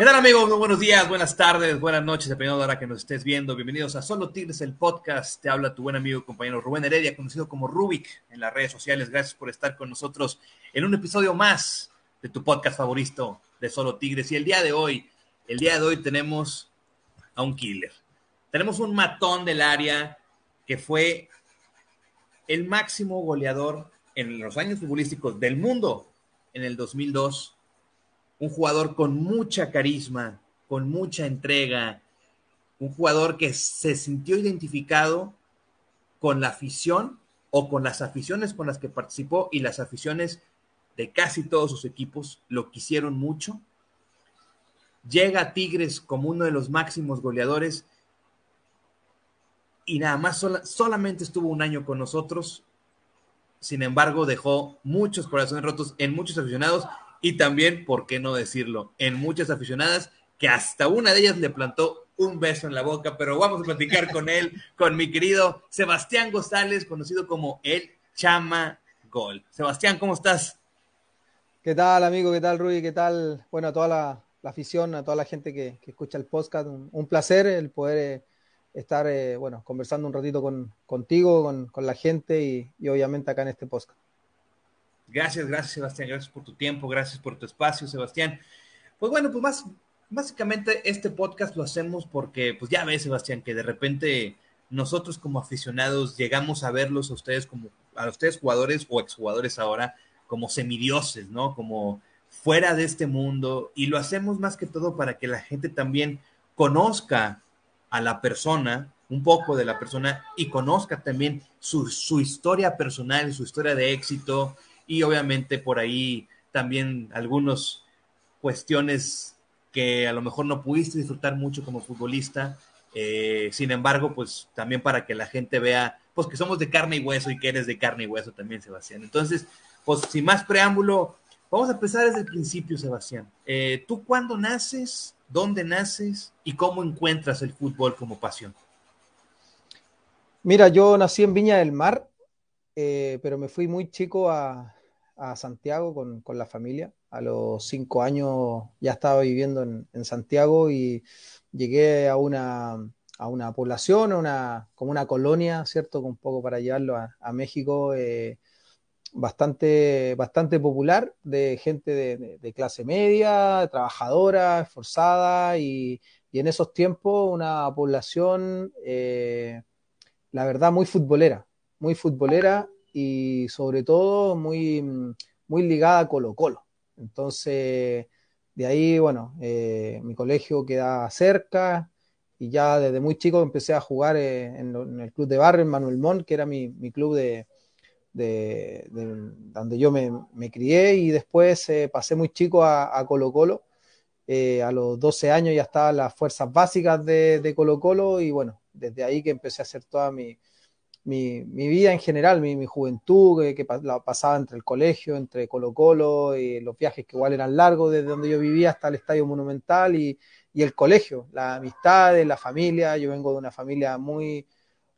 ¿Qué tal amigos? Muy buenos días, buenas tardes, buenas noches, dependiendo de la hora que nos estés viendo. Bienvenidos a Solo Tigres, el podcast. Te habla tu buen amigo y compañero Rubén Heredia, conocido como Rubik en las redes sociales. Gracias por estar con nosotros en un episodio más de tu podcast favorito de Solo Tigres. Y el día de hoy, el día de hoy tenemos a un killer. Tenemos un matón del área que fue el máximo goleador en los años futbolísticos del mundo en el 2002 un jugador con mucha carisma, con mucha entrega, un jugador que se sintió identificado con la afición o con las aficiones con las que participó y las aficiones de casi todos sus equipos lo quisieron mucho. Llega a Tigres como uno de los máximos goleadores y nada más solamente estuvo un año con nosotros. Sin embargo, dejó muchos corazones rotos en muchos aficionados y también, ¿por qué no decirlo?, en muchas aficionadas que hasta una de ellas le plantó un beso en la boca, pero vamos a platicar con él, con mi querido Sebastián González, conocido como el Chama Gol. Sebastián, ¿cómo estás? ¿Qué tal, amigo? ¿Qué tal, Rui? ¿Qué tal? Bueno, a toda la, afición, a toda la gente que, escucha el podcast, un, placer el poder eh, estar, eh, bueno, conversando un ratito con, contigo, con, la gente y, y obviamente acá en este podcast. Gracias, gracias Sebastián, gracias por tu tiempo, gracias por tu espacio, Sebastián. Pues bueno, pues más, básicamente este podcast lo hacemos porque, pues ya ves, Sebastián, que de repente nosotros como aficionados llegamos a verlos a ustedes como, a ustedes jugadores o exjugadores ahora, como semidioses, ¿no? Como fuera de este mundo y lo hacemos más que todo para que la gente también conozca a la persona, un poco de la persona y conozca también su, su historia personal, su historia de éxito, y obviamente por ahí también algunas cuestiones que a lo mejor no pudiste disfrutar mucho como futbolista. Eh, sin embargo, pues también para que la gente vea, pues que somos de carne y hueso y que eres de carne y hueso también, Sebastián. Entonces, pues sin más preámbulo, vamos a empezar desde el principio, Sebastián. Eh, ¿Tú cuándo naces? ¿Dónde naces? ¿Y cómo encuentras el fútbol como pasión? Mira, yo nací en Viña del Mar, eh, pero me fui muy chico a, a Santiago con, con, la familia. A los cinco años ya estaba viviendo en, en Santiago y llegué a una, a una población, una, como una colonia, ¿cierto? Un poco para llevarlo a, a México, eh, bastante, bastante popular, de gente de, de, clase media, trabajadora, esforzada, y, y, en esos tiempos una población, eh, la verdad, muy futbolera, muy futbolera, y sobre todo muy, muy ligada a Colo Colo. Entonces, de ahí, bueno, eh, mi colegio queda cerca y ya desde muy chico empecé a jugar eh, en, el club de barrio, en Manuel Montt, que era mi, mi club de, de, donde yo me, crié y después eh, pasé muy chico a, Colo Colo. a los 12 años ya estaban las fuerzas básicas de, de Colo Colo y bueno, desde ahí que empecé a hacer toda mi, mi, mi, vida en general, mi, mi juventud, que, la pasaba entre el colegio, entre Colo Colo, y los viajes que igual eran largos desde donde yo vivía hasta el Estadio Monumental y, y el colegio, la amistad, la familia. Yo vengo de una familia muy,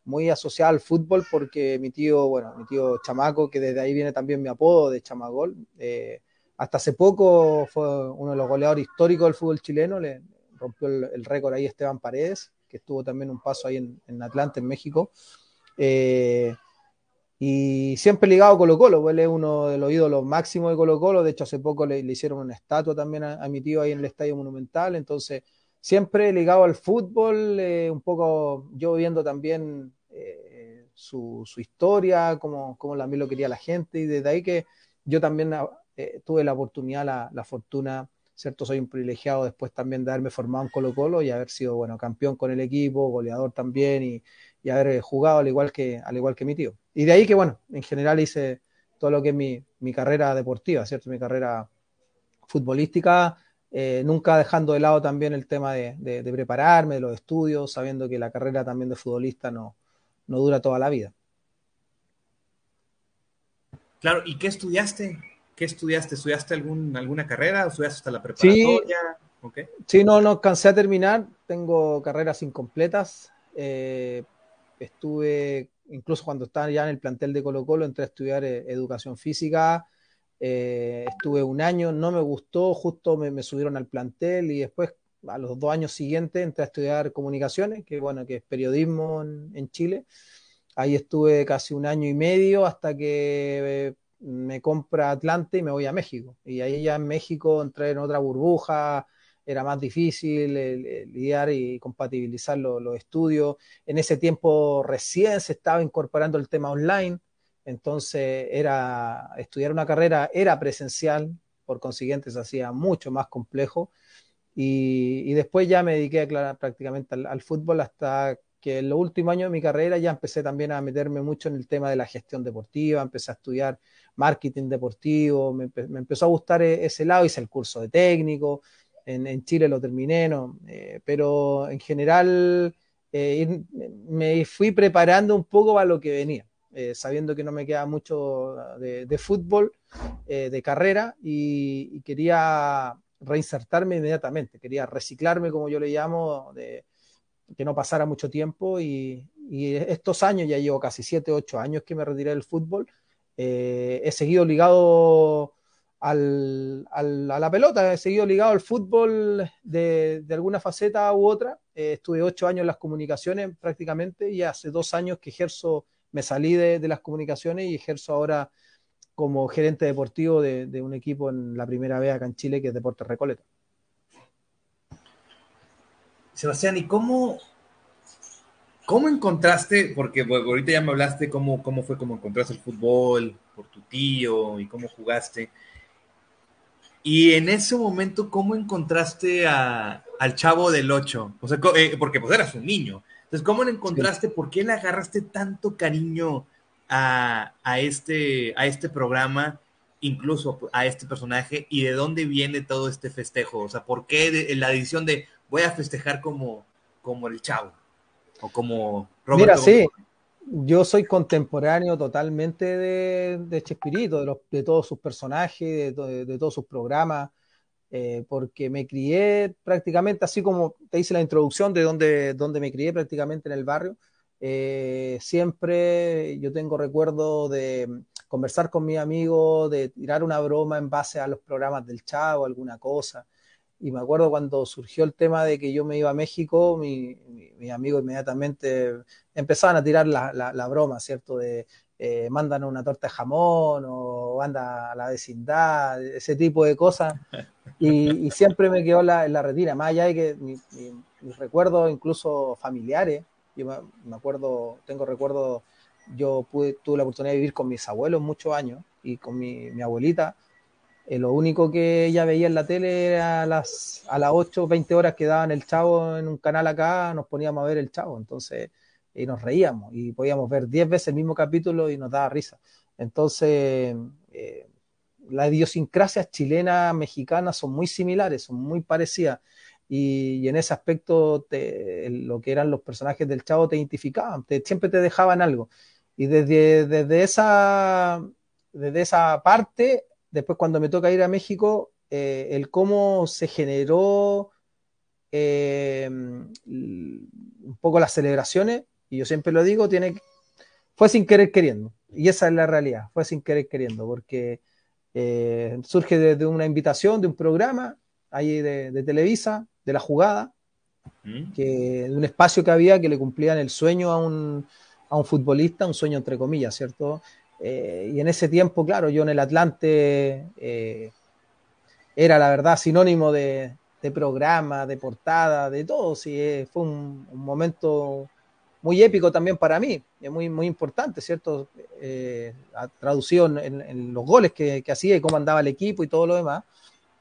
muy asociada al fútbol porque mi tío, bueno, mi tío Chamaco, que desde ahí viene también mi apodo de Chamagol, eh, hasta hace poco fue uno de los goleadores históricos del fútbol chileno, le rompió el, el récord ahí Esteban Paredes, que estuvo también un paso ahí en, en Atlanta, en México. Eh, y siempre ligado a Colo Colo, pues él es uno de los ídolos máximos de Colo Colo, de hecho hace poco le, hicieron una estatua también a, mi tío ahí en el Estadio Monumental, entonces siempre ligado al fútbol, eh, un poco yo viendo también eh, su, su, historia, como, como también lo quería la gente, y desde ahí que yo también eh, tuve la oportunidad, la, la, fortuna, ¿cierto? Soy un privilegiado después también de haberme formado en Colo Colo y haber sido, bueno, campeón con el equipo, goleador también, y, y haber jugado al igual que, al igual que mi tío. Y de ahí que, bueno, en general hice todo lo que es mi, mi carrera deportiva, ¿cierto? Mi carrera futbolística, eh, nunca dejando de lado también el tema de, de, de, prepararme, de los estudios, sabiendo que la carrera también de futbolista no, no dura toda la vida. Claro, ¿y qué estudiaste? ¿Qué estudiaste? ¿Estudiaste algún, alguna carrera? ¿Estudiaste hasta la preparatoria? Sí, okay. sí no, no cansé a terminar. Tengo carreras incompletas. Eh, estuve, incluso cuando estaba ya en el plantel de Colo Colo, entré a estudiar eh, educación física, Eh, estuve un año, no me gustó, justo me, subieron al plantel y después a los dos años siguientes entré a estudiar comunicaciones, que bueno, que es periodismo en, Chile. Ahí estuve casi un año y medio hasta que eh, me compra Atlante y me voy a México. Y ahí ya en México entré en otra burbuja, era más difícil lidiar y compatibilizar los estudios. En ese tiempo recién se estaba incorporando el tema online, entonces era estudiar una carrera era presencial, por consiguiente se hacía mucho más complejo. Y, después ya me dediqué prácticamente al, fútbol hasta que en los últimos años de mi carrera ya empecé también a meterme mucho en el tema de la gestión deportiva, empecé a estudiar marketing deportivo, me, empezó a gustar e, ese lado, hice el curso de técnico, en, Chile lo terminé, ¿no? Eh, pero en general eh, me fui preparando un poco para lo que venía, eh, sabiendo que no me queda mucho de, fútbol, de carrera, y, quería reinsertarme inmediatamente, quería reciclarme, como yo le llamo, de que no pasara mucho tiempo, y, estos años, ya llevo casi 7, 8 años que me retiré del fútbol, he seguido ligado al, a la pelota, he seguido ligado al fútbol de, alguna faceta u otra. Eh, estuve ocho años en las comunicaciones prácticamente y hace dos años que ejerzo, me salí de, las comunicaciones y ejerzo ahora como gerente deportivo de, un equipo en la primera vez acá en Chile que es Deportes Recoleta. Sebastián, ¿y cómo, cómo encontraste, porque ahorita ya me hablaste cómo, cómo fue cómo encontraste el fútbol por tu tío y cómo jugaste? Y en ese momento, ¿cómo encontraste a, al chavo del 8? O sea, eh, porque pues eras un niño. Entonces, ¿cómo lo encontraste? ¿Por qué le agarraste tanto cariño a, a, este, a este programa, incluso a este personaje? ¿Y de dónde viene todo este festejo? O sea, ¿por qué la edición de voy a festejar como, como el chavo? O como Roberto. Mira, sí yo soy contemporáneo totalmente de, de Chespirito, de, de todos sus personajes, de, todos sus programas, eh, porque me crié prácticamente, así como te hice la introducción de donde, donde me crié prácticamente en el barrio, eh, siempre yo tengo recuerdo de conversar con mi amigo, de tirar una broma en base a los programas del Chavo, alguna cosa. Y me acuerdo cuando surgió el tema de que yo me iba a México, mi, mi, amigo inmediatamente empezaban a tirar la, la, broma, ¿cierto? De eh, mandan una torta de jamón o anda a la vecindad, ese tipo de cosas. Y, siempre me quedó la, la retira, más allá de que mis recuerdos, incluso familiares, yo me, acuerdo, tengo recuerdos, yo pude, tuve la oportunidad de vivir con mis abuelos muchos años y con mi, mi abuelita eh, lo único que ella veía en la tele era a las, a las 8, 20 horas que daban el chavo en un canal acá, nos poníamos a ver el chavo, entonces, y nos reíamos y podíamos ver 10 veces el mismo capítulo y nos daba risa. Entonces, eh, las idiosincrasias chilenas, mexicanas son muy similares, son muy parecidas. Y, en ese aspecto, lo que eran los personajes del chavo te identificaban, siempre te dejaban algo. Y desde, desde, esa, desde esa parte después cuando me toca ir a México, eh, el cómo se generó eh, un poco las celebraciones, y yo siempre lo digo, tiene, fue sin querer queriendo, y esa es la realidad, fue sin querer queriendo, porque eh, surge de, una invitación, de un programa ahí de, Televisa, de la jugada, mm. que, de un espacio que había que le cumplían el sueño a un, a un futbolista, un sueño entre comillas, ¿cierto? Eh, y en ese tiempo, claro, yo en el Atlante eh, era la verdad sinónimo de, programa, de portada, de todo. Sí, eh, fue un, momento muy épico también para mí, muy, muy importante, ¿cierto? traducido en, los goles que, hacía y cómo andaba el equipo y todo lo demás.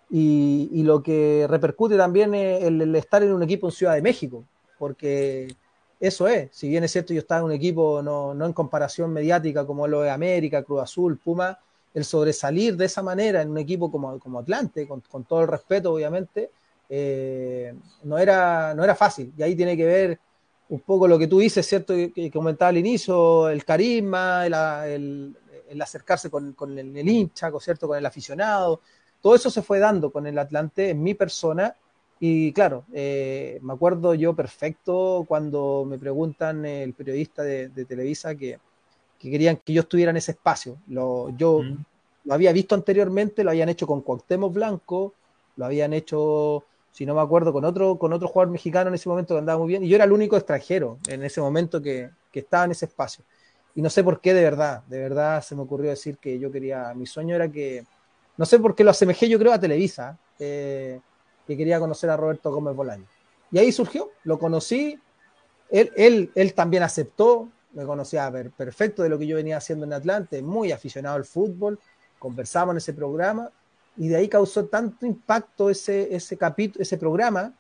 Y, lo que repercute también es el, estar en un equipo en Ciudad de México, porque eso es, si bien es cierto, yo estaba en un equipo no, en comparación mediática como lo es América, Cruz Azul, Puma, el sobresalir de esa manera en un equipo como, como Atlante, con, todo el respeto, obviamente, eh, no, era, no era fácil. Y ahí tiene que ver un poco lo que tú dices, ¿cierto? Que, comentaba al inicio, el carisma, el, acercarse con, el, el, hincha, ¿cierto? Con el aficionado. Todo eso se fue dando con el Atlante en mi persona y claro, eh, me acuerdo yo perfecto cuando me preguntan el periodista de, Televisa que, querían que yo estuviera en ese espacio. Lo, yo lo había visto anteriormente, lo habían hecho con Cuauhtémoc Blanco, lo habían hecho, si no me acuerdo, con otro, con otro jugador mexicano en ese momento que andaba muy bien, y yo era el único extranjero en ese momento que, que estaba en ese espacio. Y no sé por qué, de verdad, de verdad se me ocurrió decir que yo quería, mi sueño era que, no sé por qué lo asemejé, yo creo, a Televisa, eh, que quería conocer a Roberto Gómez Bolaño. Y ahí surgió, lo conocí, él, él, él también aceptó, me conocía perfecto de lo que yo venía haciendo en Atlante, muy aficionado al fútbol, conversamos en ese programa y de ahí causó tanto impacto ese, ese capítulo, ese programa,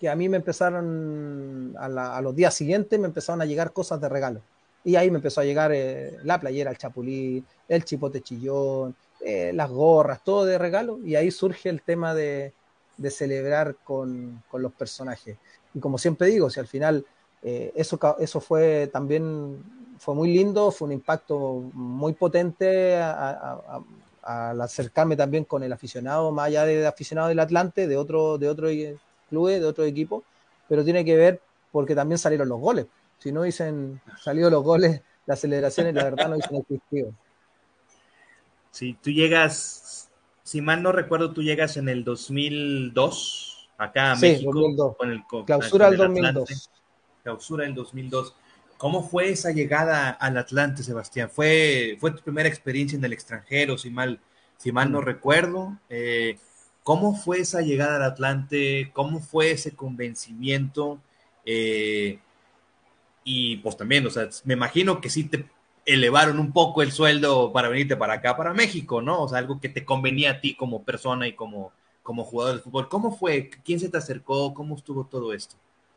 que a mí me empezaron, a, los días siguientes me empezaron a llegar cosas de regalo. Y ahí me empezó a llegar eh, la playera, el chapulín, el chipote chillón, eh, las gorras, todo de regalo. Y ahí surge el tema de, de celebrar con, con, los personajes. Y como siempre digo, si al final eh, eso, eso fue también fue muy lindo, fue un impacto muy potente al acercarme también con el aficionado, más allá de aficionado del Atlante, de otro, de otro club, de otro equipo, pero tiene que ver porque también salieron los goles. Si no dicen salido los goles, las celebraciones, la verdad no dicen existido. Si tú llegas, si mal no recuerdo, tú llegas en el 2002 acá a México con el clausura del 2002. Clausura del 2002. ¿Cómo fue esa llegada al Atlante, Sebastián? ¿Fue, fue tu primera experiencia en el extranjero, si mal, si mal no mm. recuerdo? Eh, ¿Cómo fue esa llegada al Atlante? ¿Cómo fue ese convencimiento? Eh, y pues también, o sea, me imagino que sí te elevaron un poco el sueldo para venirte para acá, para México, ¿no? O sea, algo que te convenía a ti como persona y como, como jugador de fútbol. ¿Cómo fue? ¿Quién se te acercó? ¿Cómo estuvo todo esto?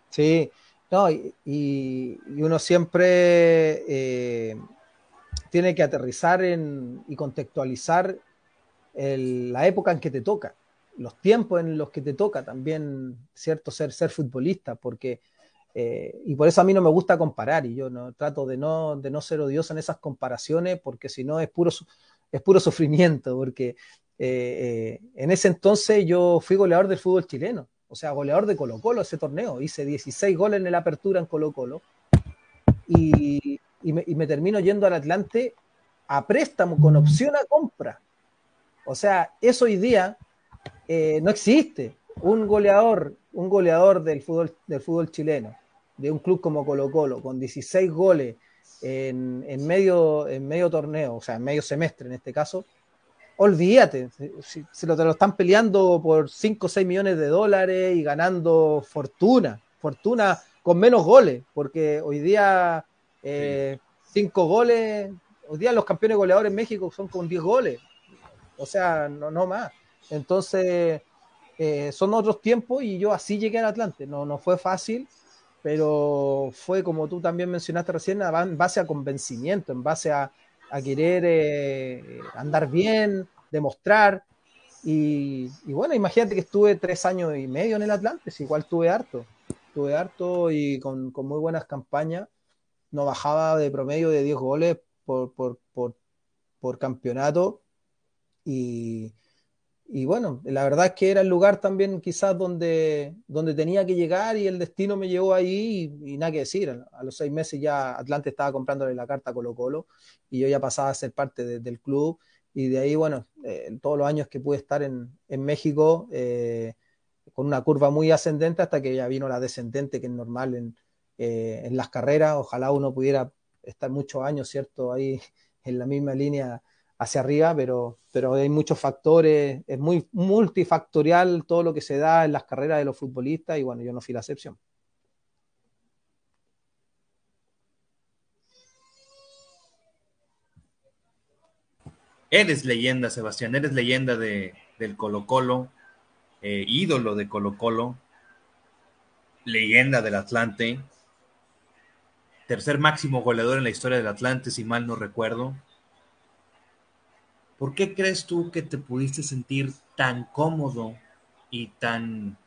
Sí, no, y, uno siempre eh, tiene que aterrizar en, y contextualizar la época en que te toca, los tiempos en los que te toca también, ¿cierto? Ser, ser futbolista, porque, eh, y por eso a mí no me gusta comparar, y yo no trato de no, de no ser odioso en esas comparaciones, porque si no es puro, es puro sufrimiento, porque eh, en ese entonces yo fui goleador del fútbol chileno o sea, goleador de Colo Colo ese torneo. Hice 16 goles en la apertura en Colo Colo. Y, me, termino yendo al Atlante a préstamo con opción a compra. O sea, eso hoy día eh, no existe. Un goleador, un goleador del fútbol, del fútbol chileno, de un club como Colo Colo, con 16 goles en, en, medio, en medio torneo, o sea, en medio semestre en este caso, olvídate, se lo, te lo están peleando por 5 o 6 millones de dólares y ganando fortuna, fortuna con menos goles, porque hoy día 5 eh, goles, hoy día los campeones goleadores en México son con 10 goles, o sea, no, no más. Entonces, eh, son otros tiempos y yo así llegué al Atlante, no, no fue fácil, pero fue como tú también mencionaste recién, en base a convencimiento, en base a, a querer eh, andar bien, demostrar. Y, bueno, imagínate que estuve tres años y medio en el Atlantis, igual tuve harto. Tuve harto y con, muy buenas campañas. No bajaba de promedio de 10 goles por, por, por campeonato. Y, y bueno, la verdad es que era el lugar también quizás donde, donde tenía que llegar y el destino me llevó ahí y, nada que decir. A los seis meses ya Atlante estaba comprándole la carta a Colo Colo y yo ya pasaba a ser parte del club y de ahí, bueno, eh, todos los años que pude estar en, en México eh, con una curva muy ascendente hasta que ya vino la descendente, que es normal en, eh, en las carreras. Ojalá uno pudiera estar muchos años, ¿cierto? Ahí en la misma línea hacia arriba, pero, pero hay muchos factores, es muy multifactorial todo lo que se da en las carreras de los futbolistas y bueno, yo no fui la excepción. Eres leyenda, Sebastián, eres leyenda de, del Colo Colo, eh, ídolo de Colo Colo, leyenda del Atlante, tercer máximo goleador en la historia del Atlante, si mal no recuerdo. ¿Por qué crees tú que te pudiste sentir tan cómodo y tan...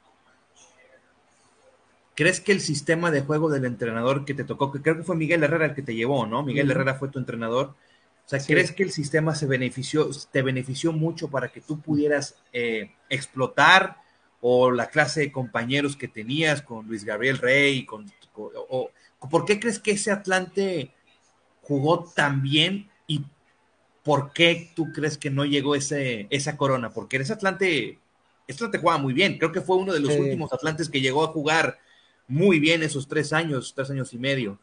¿Crees que el sistema de juego del entrenador que te tocó, que creo que fue Miguel Herrera el que te llevó, ¿no? Miguel Herrera fue tu entrenador. O sea, ¿crees que el sistema se benefició, te benefició mucho para que tú pudieras eh, explotar o la clase de compañeros que tenías con Luis Gabriel Rey, con, ¿por qué crees que ese Atlante jugó tan bien y ¿por qué tú crees que no llegó ese, esa corona? Porque ese Atlante, Atlante jugaba muy bien, creo que fue uno de los últimos Atlantes que llegó a jugar muy bien esos tres años, tres años y medio.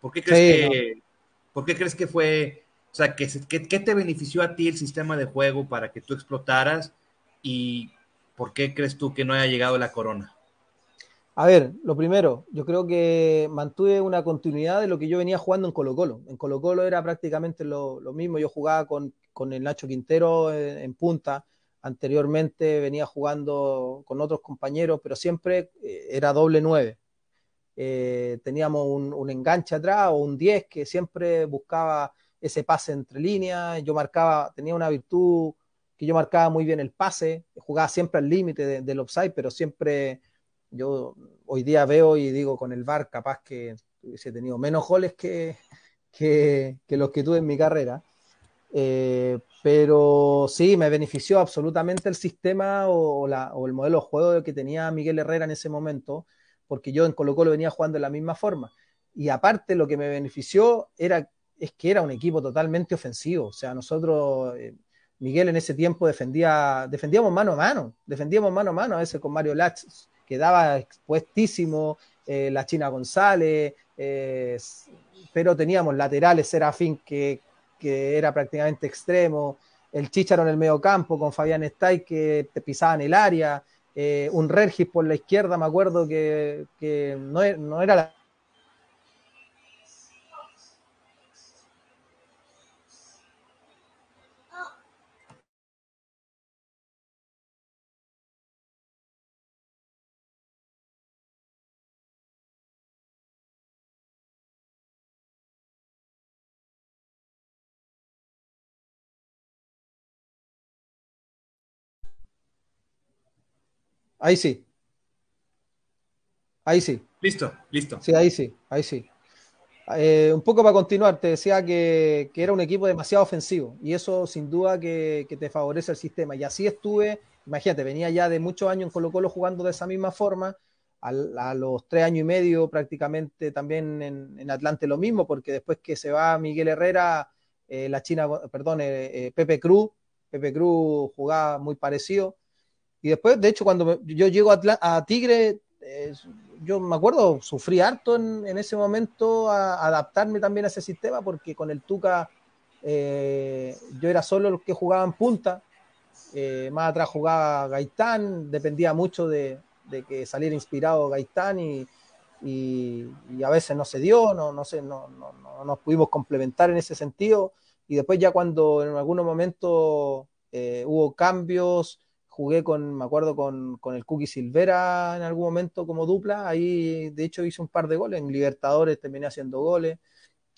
¿Por qué crees, que, ¿por qué crees que fue, o sea, ¿qué, qué te benefició a ti el sistema de juego para que tú explotaras y por qué crees tú que no haya llegado la corona? A ver, lo primero, yo creo que mantuve una continuidad de lo que yo venía jugando en Colo Colo. En Colo Colo era prácticamente lo, mismo, yo jugaba con, el Nacho Quintero en, punta, anteriormente venía jugando con otros compañeros, pero siempre eh, era doble nueve. Eh, teníamos un, enganche atrás o un 10 que siempre buscaba ese pase entre líneas, yo marcaba, tenía una virtud que yo marcaba muy bien el pase, jugaba siempre al límite del offside, pero siempre yo hoy día veo y digo con el VAR capaz que hubiese tenido menos goles que, que, los que tuve en mi carrera. Eh, pero sí, me benefició absolutamente el sistema o, el modelo de juego que tenía Miguel Herrera en ese momento, porque yo en Colo Colo venía jugando de la misma forma. Y aparte lo que me benefició era, es que era un equipo totalmente ofensivo. O sea, nosotros, eh, Miguel en ese tiempo defendía, defendíamos mano a mano, defendíamos mano a mano a veces con Mario Lach, quedaba expuestísimo, eh, la China González, eh, pero teníamos laterales, Serafín que, que era prácticamente extremo, el Chicharo en el medio campo con Fabián Stay que te pisaban el área, eh, un Regis por la izquierda, me acuerdo que, que no, no era Ahí sí. Ahí sí. Listo, listo. Sí, ahí sí, ahí sí. Eh, un poco para continuar, te decía que, era un equipo demasiado ofensivo y eso sin duda que, te favorece el sistema. Y así estuve, imagínate, venía ya de muchos años en Colo Colo jugando de esa misma forma, a, los tres años y medio prácticamente también en, Atlante lo mismo, porque después que se va Miguel Herrera, eh, la China, perdón, eh, Pepe Cruz, Pepe Cruz jugaba muy parecido y después, de hecho, cuando yo llego a, Tigre, yo me acuerdo, sufrí harto en, ese momento a, adaptarme también a ese sistema, porque con el Tuca eh, yo era solo el que jugaba en punta, eh, más atrás jugaba Gaitán, dependía mucho de, que saliera inspirado Gaitán y, a veces no se dio, no, no, sé, no, no, nos pudimos complementar en ese sentido. Y después ya cuando en algunos momentos eh, hubo cambios, jugué con, me acuerdo, con, con, el Cookie Silvera en algún momento como dupla. Ahí, de hecho, hice un par de goles. En Libertadores terminé haciendo goles.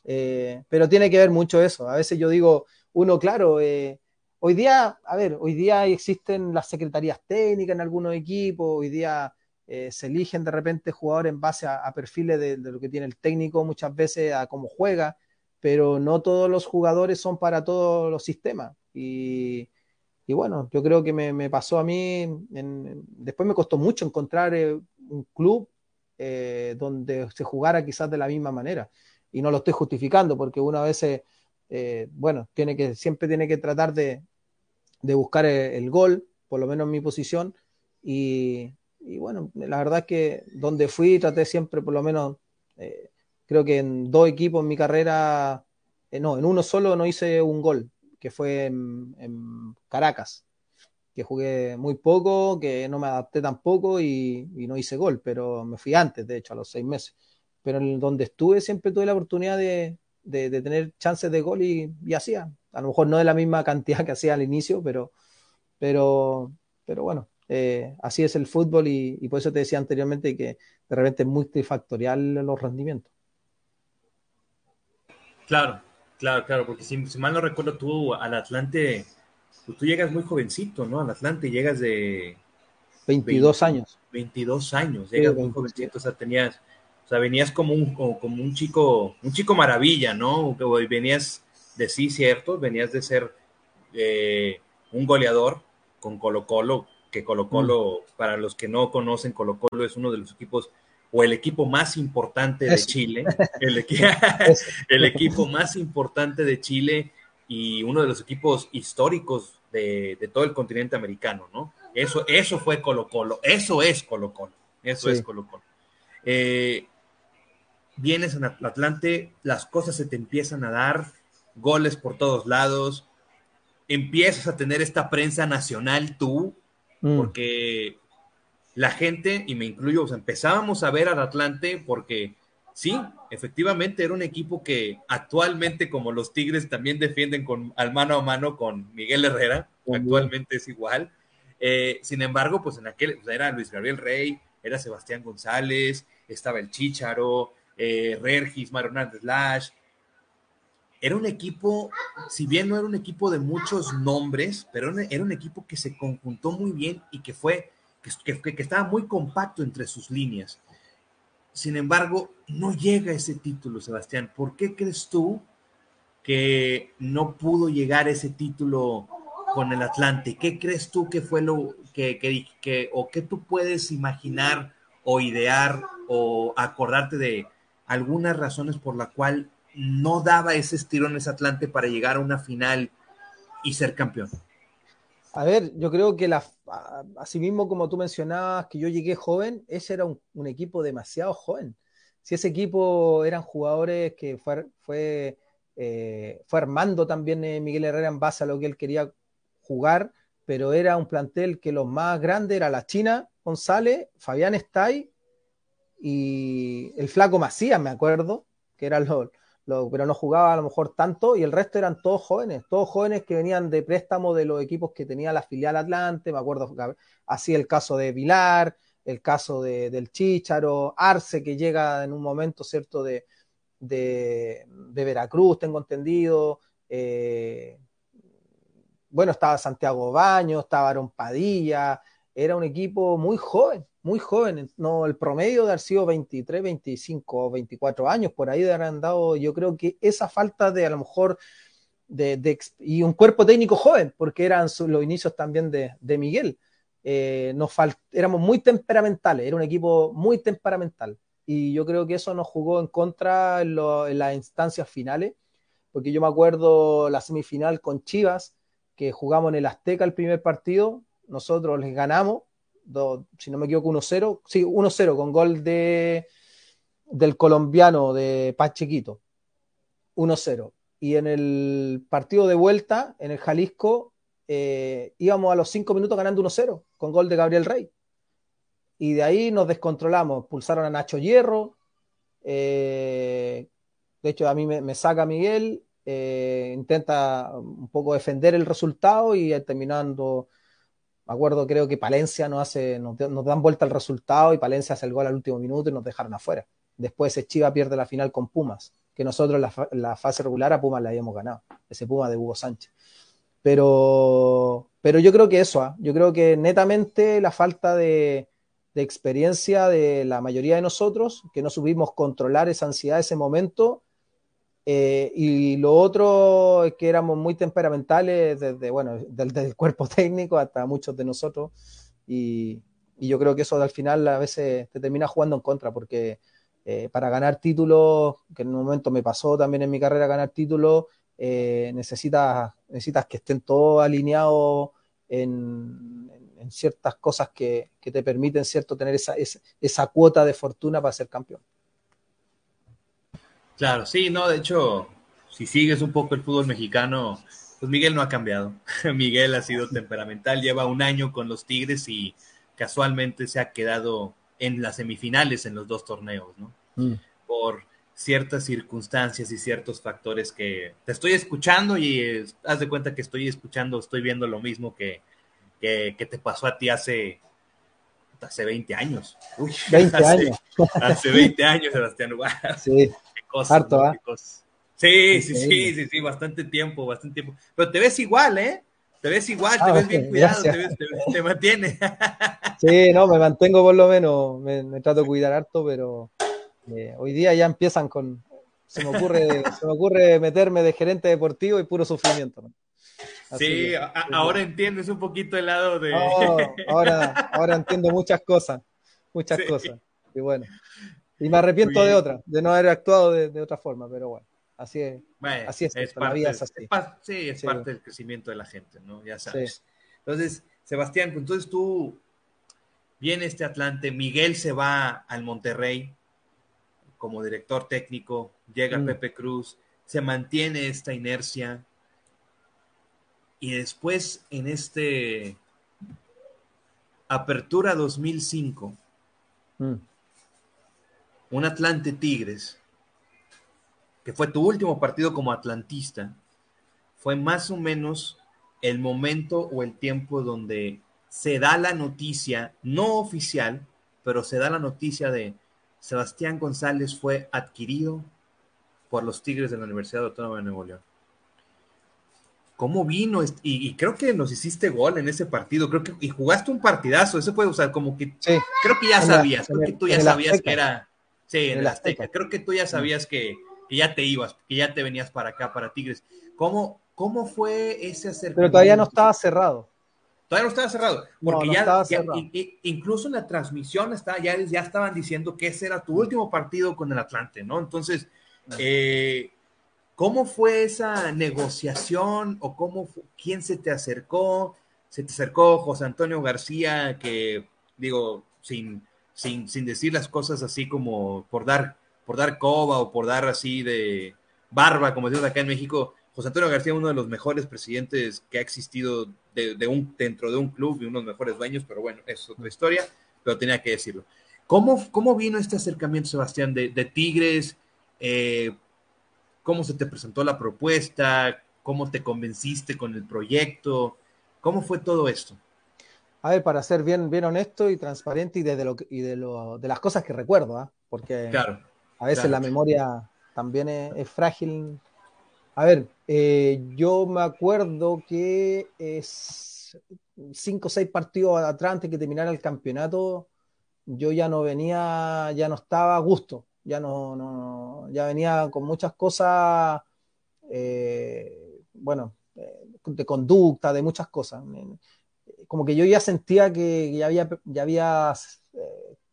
Eh, pero tiene que ver mucho eso. A veces yo digo, uno, claro, eh, hoy día, a ver, hoy día existen las secretarías técnicas en algunos equipos, hoy día eh, se eligen de repente jugadores en base a, perfiles de, de, lo que tiene el técnico, muchas veces a cómo juega, pero no todos los jugadores son para todos los sistemas. Y, y bueno, yo creo que me, pasó a mí, después me costó mucho encontrar eh, un club eh, donde se jugara quizás de la misma manera. Y no lo estoy justificando porque uno a veces, eh, bueno, tiene que, siempre tiene que tratar de, buscar el, gol, por lo menos en mi posición. Y, bueno, la verdad es que donde fui traté siempre, por lo menos, creo que en dos equipos en mi carrera, no, en uno solo no hice un gol que fue en, Caracas, que jugué muy poco, que no me adapté tampoco y, no hice gol, pero me fui antes, de hecho, a los seis meses. Pero en donde estuve siempre tuve la oportunidad de, tener chances de gol y, y, hacía. A lo mejor no de la misma cantidad que hacía al inicio, pero, pero, pero bueno, eh, así es el fútbol y, y, por eso te decía anteriormente que de repente es multifactorial los rendimientos. Claro, Claro, claro, porque si, mal no recuerdo, tú al Atlante, pues tú llegas muy jovencito, ¿no? Al Atlante llegas de... 22 años. 22 años, llegas muy jovencito, o sea, tenías, o sea, venías como un, como, un chico, un chico maravilla, ¿no? Venías de sí, cierto, venías de ser eh, un goleador con Colo Colo, que Colo Colo, mm. para los que no conocen, Colo Colo es uno de los equipos o el equipo más importante de Chile, el, el, equipo más importante de Chile, y uno de los equipos históricos de, todo el continente americano, ¿no? Eso, eso fue Colo Colo, eso es Colo Colo, eso es Colo Colo. Eh, vienes en Atlante, las cosas se te empiezan a dar, goles por todos lados, empiezas a tener esta prensa nacional tú, mm. porque la gente, y me incluyo, empezábamos a ver al Atlante porque sí, efectivamente era un equipo que actualmente, como los Tigres, también defienden con, al mano a mano con Miguel Herrera, actualmente es igual. Eh, sin embargo, pues en aquel pues, era Luis Gabriel Rey, era Sebastián González, estaba el Chícharo, eh, Regis, Mario Lash. Era un equipo, si bien no era un equipo de muchos nombres, pero era un equipo que se conjuntó muy bien y que fue, que, que, estaba muy compacto entre sus líneas. Sin embargo, no llega ese título, Sebastián. ¿Por qué crees tú que no pudo llegar ese título con el Atlante? ¿Qué crees tú que fue lo que, que, que o qué tú puedes imaginar o idear o acordarte de algunas razones por la cual no daba ese estirón ese Atlante para llegar a una final y ser campeón? A ver, yo creo que la, así mismo como tú mencionabas que yo llegué joven, ese era un, equipo demasiado joven. Si ese equipo eran jugadores que fue, fue, eh, fue armando también eh, Miguel Herrera en base a lo que él quería jugar, pero era un plantel que los más grandes era la China, González, Fabián Estay y el flaco Macías, me acuerdo, que era lo, pero no jugaba a lo mejor tanto, y el resto eran todos jóvenes, todos jóvenes que venían de préstamo de los equipos que tenía la filial Atlante, me acuerdo así el caso de Vilar, el caso de, del Chícharo, Arce que llega en un momento, ¿cierto?, de, de, Veracruz, tengo entendido, eh, bueno, estaba Santiago Baño, estaba Aaron Padilla, era un equipo muy joven, muy joven, no, el promedio de haber sido 23, 25 o 24 años, por ahí de haber andado, yo creo que esa falta de a lo mejor de, y un cuerpo técnico joven, porque eran los inicios también de, Miguel, eh, nos éramos muy temperamentales, era un equipo muy temperamental, y yo creo que eso nos jugó en contra en las instancias finales, porque yo me acuerdo la semifinal con Chivas, que jugamos en el Azteca el primer partido, nosotros les ganamos, si no me equivoco, 1-0. Sí, 1-0 con gol de, del colombiano de Pachequito. 1-0. Y en el partido de vuelta, en el Jalisco, eh, íbamos a los 5 minutos ganando 1-0 con gol de Gabriel Rey. Y de ahí nos descontrolamos. Pulsaron a Nacho Hierro. Eh, de hecho, a mí me, saca Miguel. Eh, intenta un poco defender el resultado y terminando me acuerdo, creo que Palencia nos, hace, nos, dan vuelta el resultado y Palencia hace el gol al último minuto y nos dejaron afuera. Después Chiva pierde la final con Pumas, que nosotros la, la fase regular a Pumas la habíamos ganado, ese Puma de Hugo Sánchez. Pero, pero yo creo que eso, ¿ah? yo creo que netamente la falta de, experiencia de la mayoría de nosotros, que no supimos controlar esa ansiedad, ese momento, eh, y lo otro es que éramos muy temperamentales desde, bueno, desde el cuerpo técnico hasta muchos de nosotros. Y, yo creo que eso al final a veces te termina jugando en contra, porque eh, para ganar títulos, que en un momento me pasó también en mi carrera ganar títulos, eh, necesitas, necesitas que estén todos alineados en, ciertas cosas que, te permiten cierto tener esa, esa cuota de fortuna para ser campeón. Claro, sí, no, de hecho, si sigues un poco el fútbol mexicano, pues Miguel no ha cambiado. Miguel ha sido temperamental, lleva un año con los Tigres y casualmente se ha quedado en las semifinales en los dos torneos, ¿no? Mm. Por ciertas circunstancias y ciertos factores que te estoy escuchando y haz de cuenta que estoy escuchando, estoy viendo lo mismo que, que, te pasó a ti hace hace 20 años. Uy, 20 hace, años. hace 20 años, Sebastián. Sí. Harto, ¿ah? Sí, sí, sí, sí, sí, bastante tiempo, bastante tiempo. Pero te ves igual, ¿eh? Te ves igual, te ah, ves bien cuidado, te, ves, te, mantiene. Sí, no, me mantengo por lo menos, me, trato de cuidar harto, pero eh, hoy día ya empiezan con, se me ocurre, se me ocurre meterme de gerente deportivo y puro sufrimiento. ¿no? sí, ahora entiendes un poquito el lado de... ahora, ahora entiendo muchas cosas, muchas cosas. Y bueno. Y me arrepiento de otra, de no haber actuado de, otra forma, pero bueno. Así es. así es, la vida es así. sí, es parte del crecimiento de la gente, ¿no? Ya sabes. Entonces, Sebastián, entonces tú viene este Atlante, Miguel se va al Monterrey como director técnico, llega mm. Pepe Cruz, se mantiene esta inercia y después en este Apertura 2005, mm. Un Atlante Tigres, que fue tu último partido como atlantista, fue más o menos el momento o el tiempo donde se da la noticia, no oficial, pero se da la noticia de Sebastián González fue adquirido por los Tigres de la Universidad Autónoma de Nuevo León. ¿Cómo vino? Y, creo que nos hiciste gol en ese partido, creo que, y jugaste un partidazo, eso puede usar como que, creo que ya sabías, creo que tú ya sabías que era, sí, en, el Azteca. creo que tú ya sabías que, ya te ibas, que ya te venías para acá, para Tigres. ¿Cómo, cómo fue ese acercamiento? Pero todavía no estaba cerrado. Todavía no estaba cerrado, porque ya, incluso en la transmisión está, ya, ya estaban diciendo que ese era tu último partido con el Atlante, ¿no? Entonces, eh, ¿cómo fue esa negociación o cómo quién se te acercó? ¿Se te acercó José Antonio García, que digo, sin, sin, sin decir las cosas así como por dar, por dar coba o por dar así de barba, como decimos acá en México, José Antonio García, uno de los mejores presidentes que ha existido de, un, dentro de un club y uno de los mejores dueños, pero bueno, es otra historia, pero tenía que decirlo. ¿Cómo, cómo vino este acercamiento, Sebastián, de, Tigres? Eh, ¿Cómo se te presentó la propuesta? ¿Cómo te convenciste con el proyecto? ¿Cómo fue todo esto? A ver, para ser bien, bien honesto y transparente y, de, lo, y de, lo, de las cosas que recuerdo, ¿ah? porque claro, a veces la memoria también es frágil a ver, eh, yo me acuerdo que es cinco o seis partidos atrás antes que terminara el campeonato, yo ya no venía, ya no estaba a gusto, ya no, no ya venía con muchas cosas, eh, bueno, eh, de conducta, de muchas cosas. Como que yo ya sentía que ya había, ya había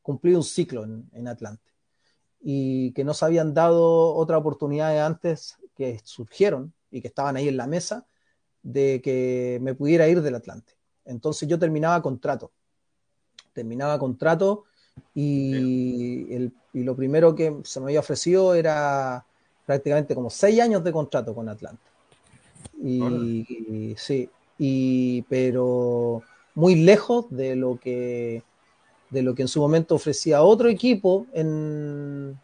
cumplido un ciclo en, en Atlante y que no se habían dado otra oportunidad antes que surgieron y que estaban ahí en la mesa de que me pudiera ir del Atlante. Entonces yo terminaba contrato. Terminaba contrato y, el, y lo primero que se me había ofrecido era prácticamente como seis años de contrato con Atlante. Y, sí, y, pero muy lejos de lo que de lo que en su momento ofrecía otro equipo en,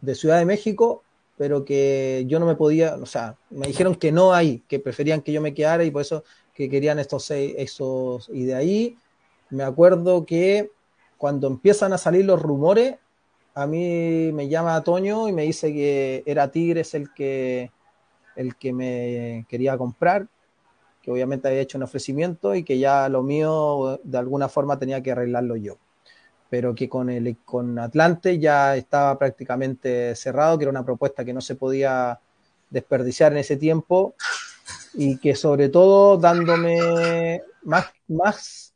de Ciudad de México pero que yo no me podía, o sea, me dijeron que no hay, que preferían que yo me quedara y por eso que querían estos seis, esos, y de ahí me acuerdo que cuando empiezan a salir los rumores, a mí me llama Toño y me dice que era Tigres el que, el que me quería comprar, que obviamente había hecho un ofrecimiento y que ya lo mío de alguna forma tenía que arreglarlo yo pero que con, el, con Atlante ya estaba prácticamente cerrado, que era una propuesta que no se podía desperdiciar en ese tiempo y que sobre todo dándome más, más,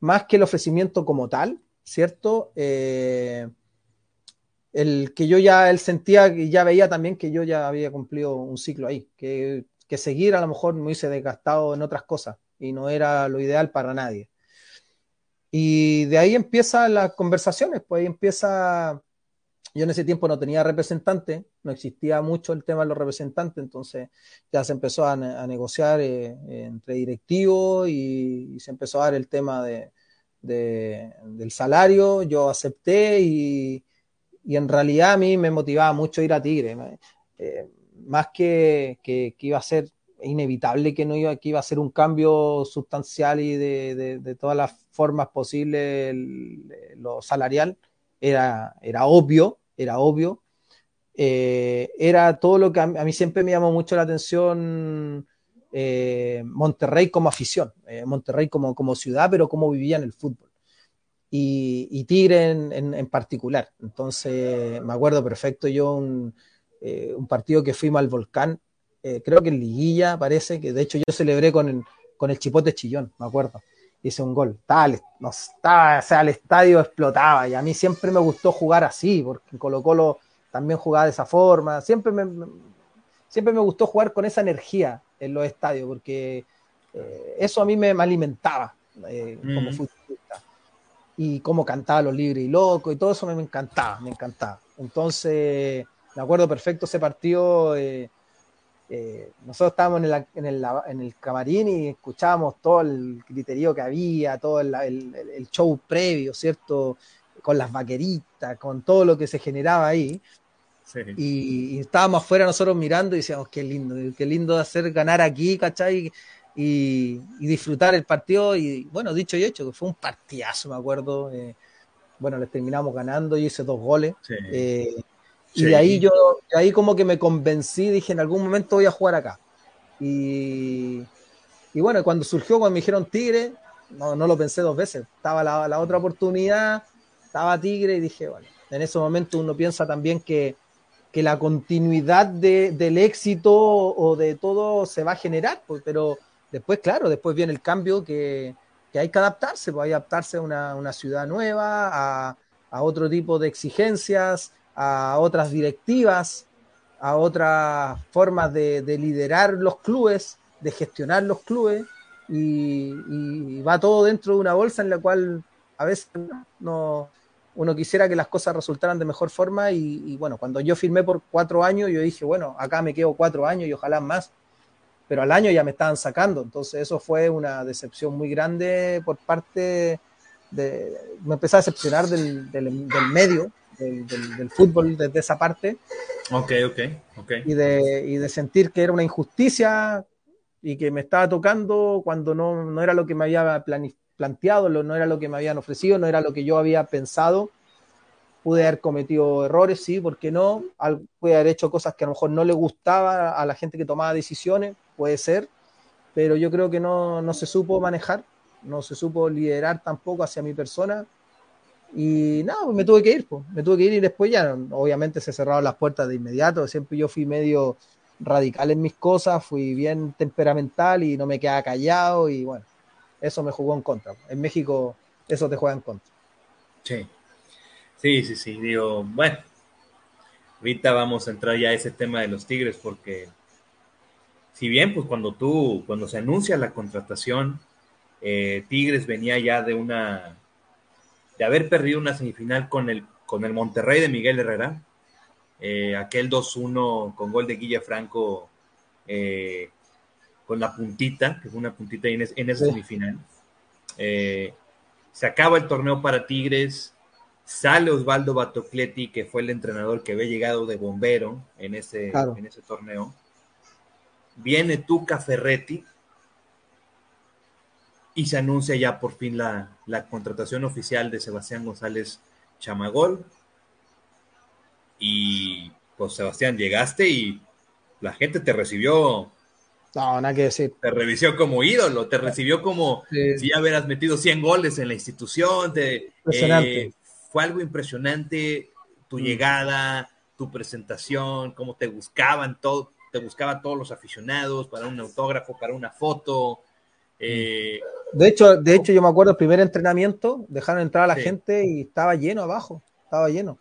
más que el ofrecimiento como tal, ¿cierto? Eh, el que yo ya, él sentía y ya veía también que yo ya había cumplido un ciclo ahí, que, seguir a lo mejor me hubiese desgastado en otras cosas y no era lo ideal para nadie. Y de ahí empiezan las conversaciones, pues ahí empieza, yo en ese tiempo no tenía representante, no existía mucho el tema de los representantes, entonces ya se empezó a, negociar eh, entre directivos y, se empezó a dar el tema de, del salario, yo acepté y, en realidad a mí me motivaba mucho ir a Tigre, eh, más que, que, iba a ser inevitable que no iba, que iba a ser un cambio sustancial y de, todas las formas posibles lo salarial, era, era obvio, era obvio. Eh, era todo lo que a, mí siempre me llamó mucho la atención eh, Monterrey como afición, eh, Monterrey como, como ciudad, pero cómo vivía en el fútbol. Y, Tigre en, particular. Entonces, me acuerdo perfecto yo un, un partido que fuimos al volcán eh, creo que en Liguilla parece, que de hecho yo celebré con el, con el Chipote Chillón, me acuerdo. Hice un gol. Tal, no, estaba, o sea, el estadio explotaba y a mí siempre me gustó jugar así, porque en Colo Colo también jugaba de esa forma. Siempre me, siempre me gustó jugar con esa energía en los estadios, porque eh, eso a mí me, alimentaba eh, como futbolista. Y cómo cantaba los libres y locos y todo eso me, encantaba, me encantaba. Entonces, me acuerdo perfecto ese partido. Eh, nosotros estábamos en el, en, el, en el, camarín y escuchábamos todo el criterio que había, todo el, el, show previo, ¿cierto? Con las vaqueritas, con todo lo que se generaba ahí. Y, estábamos afuera nosotros mirando y decíamos, qué lindo, qué lindo hacer ganar aquí, ¿cachai? Y, disfrutar el partido. Y bueno, dicho y hecho, que fue un partidazo, me acuerdo. Eh, bueno, les terminamos ganando, y hice dos goles. Eh, y de ahí yo, de ahí como que me convencí, dije, en algún momento voy a jugar acá. Y, y bueno, cuando surgió, cuando me dijeron Tigre, no, no lo pensé dos veces. Estaba la, la otra oportunidad, estaba Tigre y dije, bueno, en ese momento uno piensa también que que la continuidad del éxito o de todo se va a generar, pues, pero después, claro, después viene el cambio que, hay que adaptarse, pues hay que adaptarse a una, ciudad nueva, a, otro tipo de exigencias, a otras directivas, a otras formas de, liderar los clubes, de gestionar los clubes, y, va todo dentro de una bolsa en la cual a veces no, uno quisiera que las cosas resultaran de mejor forma y, bueno, cuando yo firmé por cuatro años, yo dije, bueno, acá me quedo cuatro años y ojalá más, pero al año ya me estaban sacando, entonces eso fue una decepción muy grande por parte de, me empecé a decepcionar del, medio, del, fútbol desde esa parte. Ok, ok, ok. Y de, y de sentir que era una injusticia y que me estaba tocando cuando no, no era lo que me había planteado, no era lo que me habían ofrecido, no era lo que yo había pensado. Pude haber cometido errores, sí, porque no? Pude haber hecho cosas que a lo mejor no le gustaba a la gente que tomaba decisiones, puede ser, pero yo creo que no, no se supo manejar, no se supo liderar tampoco hacia mi persona. Y nada, pues me tuve que ir, pues. me tuve que ir y después ya, obviamente se cerraron las puertas de inmediato, siempre yo fui medio radical en mis cosas, fui bien temperamental y no me quedaba callado y bueno, eso me jugó en contra. En México eso te juega en contra. Sí, sí, sí, sí. Digo, bueno, ahorita vamos a entrar ya a ese tema de los Tigres porque si bien pues cuando tú, cuando se anuncia la contratación, eh, Tigres venía ya de una, de haber perdido una semifinal con el, con el Monterrey de Miguel Herrera, eh, aquel 2-1 con gol de Guilla Franco eh, con la puntita, que fue una puntita en, en esa semifinal. Eh, se acaba el torneo para Tigres, sale Osvaldo Batocleti, que fue el entrenador que había llegado de bombero en ese, en ese torneo. Viene Tuca Ferretti y se anuncia ya por fin la, la contratación oficial de Sebastián González Chamagol. Y pues Sebastián, llegaste y la gente te recibió no, nada que decir. Te recibió como ídolo, te recibió como si ya hubieras metido 100 goles en la institución. Te, eh, fue algo impresionante tu mm. llegada, tu presentación, cómo te buscaban todo, te buscaban todos los aficionados para un autógrafo, para una foto. Eh, de hecho, de hecho, yo me acuerdo el primer entrenamiento, dejaron entrar a la gente y estaba lleno abajo, estaba lleno.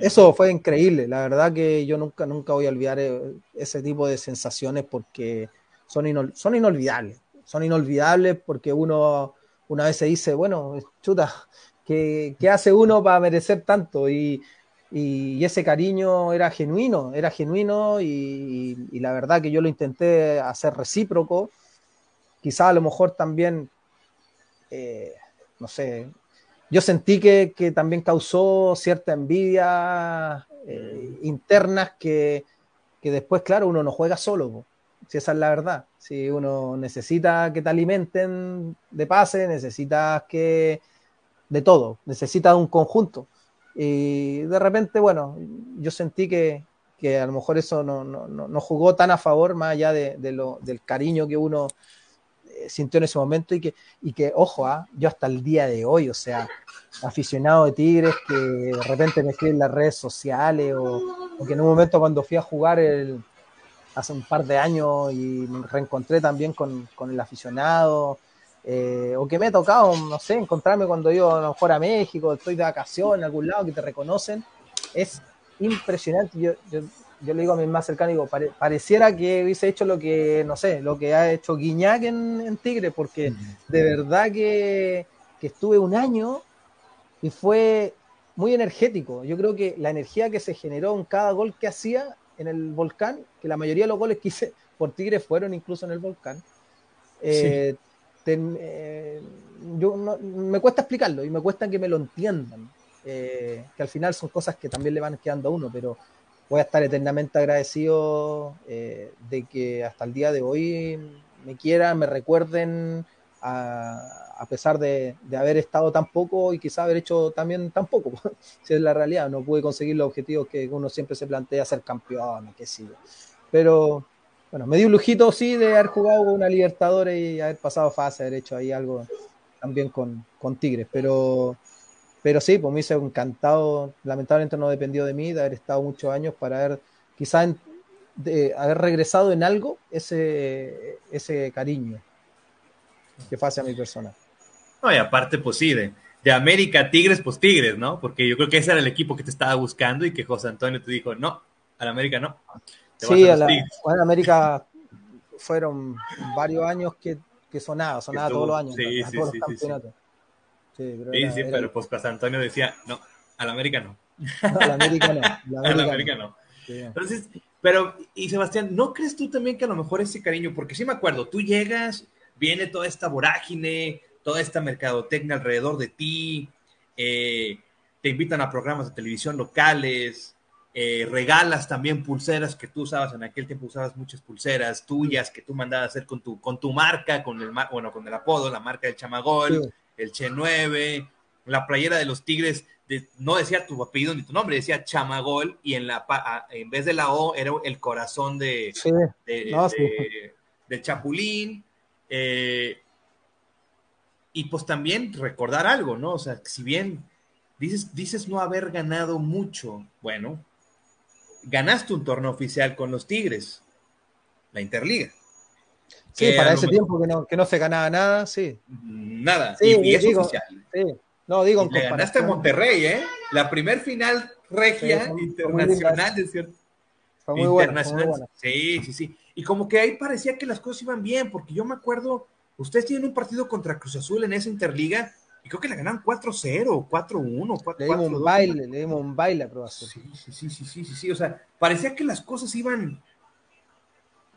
Eso fue increíble, la verdad que yo nunca, nunca voy a olvidar eh, ese tipo de sensaciones porque son, son inolvidables, son inolvidables porque uno una vez se dice, bueno, chuta, ¿qué, hace uno para merecer tanto? Y, ese cariño era genuino, era genuino y, la verdad que yo lo intenté hacer recíproco, quizá a lo mejor también, eh, no sé, yo sentí que, también causó cierta envidia eh, internas que, después, claro, uno no juega solo, si esa es la verdad. Si uno necesita que te alimenten de pase, necesitas que de todo, necesitas un conjunto. Y de repente, bueno, yo sentí que, a lo mejor eso no, jugó tan a favor, más allá de, lo, del cariño que uno sintió en ese momento y que, y que ojo, ¿ah? yo hasta el día de hoy, o sea, aficionado de Tigres que de repente me escriben en las redes sociales o, que en un momento cuando fui a jugar el, hace un par de años y me reencontré también con, el aficionado, eh, o que me ha tocado, no sé, encontrarme cuando yo a lo mejor a México, estoy de vacaciones algún lado que te reconocen, es impresionante. Yo, yo le digo a mi más cercano, digo, pareciera que hubiese hecho lo que, no sé, lo que ha hecho Guiñac en, Tigre, porque de verdad que, que, estuve un año y fue muy energético. Yo creo que la energía que se generó en cada gol que hacía en el volcán, que la mayoría de los goles que hice por Tigre fueron incluso en el volcán, eh, eh, yo me cuesta explicarlo y me cuesta que me lo entiendan. Eh, que al final son cosas que también le van quedando a uno, pero voy a estar eternamente agradecido de que hasta el día de hoy me quieran, me recuerden, a, a pesar de, de, haber estado tan poco y quizá haber hecho también tan poco, si es la realidad, no pude conseguir los objetivos que uno siempre se plantea, ser campeón, qué sé yo. Pero bueno, me dio un lujito, sí, de haber jugado una Libertadores y haber pasado fase, haber hecho ahí algo también con, con Tigres. Pero, pero sí, pues me hice encantado. Lamentablemente no dependió de mí, de haber estado muchos años para haber, quizás, de haber regresado en algo ese, ese cariño que fue hacia mi persona. No, y aparte, pues sí, de, de América Tigres, pues Tigres, ¿no? Porque yo creo que ese era el equipo que te estaba buscando y que José Antonio te dijo, no, al América no. Sí, a la, América fueron varios años que, que sonaba, sonaba todos los años. Sí, sí, sí, Sí, pero, sí, sí, pero pues José Antonio decía, no, al América no. al América no. Al América, no. Entonces, pero, y Sebastián, ¿no crees tú también que a lo mejor ese cariño, porque sí me acuerdo, tú llegas, viene toda esta vorágine, toda esta mercadotecnia alrededor de ti, eh, te invitan a programas de televisión locales, eh, regalas también pulseras que tú usabas en aquel tiempo usabas muchas pulseras tuyas que tú mandabas hacer con tu con tu marca con el bueno con el apodo la marca del chamagol el Che 9 la playera de los Tigres no decía tu apellido ni tu nombre decía chamagol y en la en vez de la O era el corazón de, del chapulín eh, y pues también recordar algo no o sea si bien dices dices no haber ganado mucho bueno ganaste un torneo oficial con los Tigres, la Interliga. Sí, para ese tiempo que no, que no se ganaba nada, sí. Nada, y, es oficial. Sí. No, digo, le ganaste a Monterrey, ¿eh? La primer final regia internacional, ¿es cierto? Fue muy internacional. Sí, sí, sí. Y como que ahí parecía que las cosas iban bien, porque yo me acuerdo, ustedes tienen un partido contra Cruz Azul en esa Interliga y creo que le ganaron 4-0, 4-1, 4 Le dimos un baile, le dimos un baile a Croacia. Sí, sí, sí, sí, sí, sí, o sea, parecía que las cosas iban,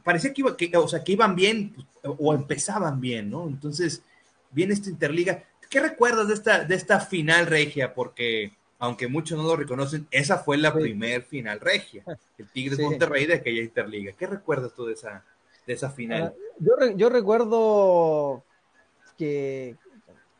parecía que, iba, que, o sea, que iban bien o empezaban bien, ¿no? Entonces, viene esta Interliga. ¿Qué recuerdas de esta, de esta final regia? Porque, aunque muchos no lo reconocen, esa fue la primer final regia, el Tigres Monterrey de aquella Interliga. ¿Qué recuerdas tú de esa, de esa final? Ah, yo, yo recuerdo que,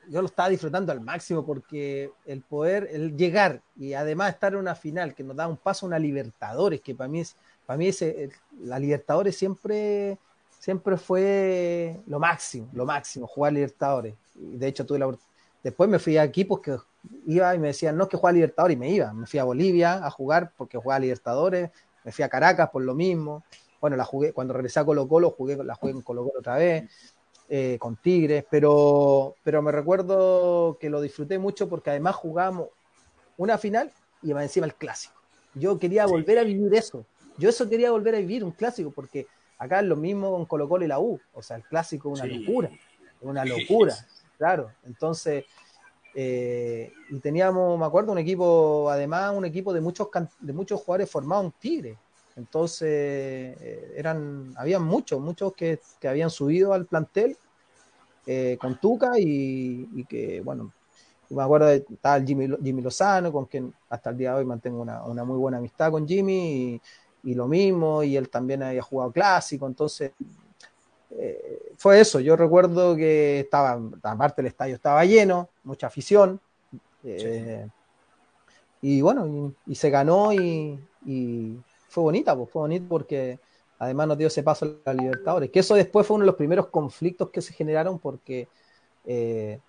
yo lo estaba disfrutando al máximo porque el poder, el llegar y además estar en una final que nos da un paso a una Libertadores, que para mí es, para mí ese, la Libertadores siempre, siempre fue lo máximo, lo máximo, jugar Libertadores. Y de hecho tuve la, después me fui a equipos que iba y me decían, no es que juega Libertadores y me iba. Me fui a Bolivia a jugar porque jugaba Libertadores, me fui a Caracas por lo mismo. Bueno, la jugué, cuando regresé a Colo Colo, jugué, la jugué en Colo Colo otra vez. Eh, con Tigres, pero, pero me recuerdo que lo disfruté mucho porque además jugamos una final y encima el clásico. Yo quería volver a vivir eso. Yo eso quería volver a vivir, un clásico, porque acá es lo mismo con Colo Colo y la U. O sea, el clásico es una locura. Una locura, claro. Entonces, eh, y teníamos, me acuerdo, un equipo, además, un equipo de muchos, de muchos jugadores formados en Tigre. Entonces, eh, eran, habían muchos, muchos que, que, habían subido al plantel eh, con Tuca y, que, bueno, me acuerdo de estaba el Jimmy, Jimmy Lozano, con quien hasta el día de hoy mantengo una, una muy buena amistad con Jimmy, y, lo mismo, y él también había jugado clásico, entonces eh, fue eso. Yo recuerdo que estaba, aparte el estadio estaba lleno, mucha afición, y bueno, y, se ganó y fue bonita, pues fue bonito porque además nos dio ese paso a la Libertadores. Que eso después fue uno de los primeros conflictos que se generaron porque, eh,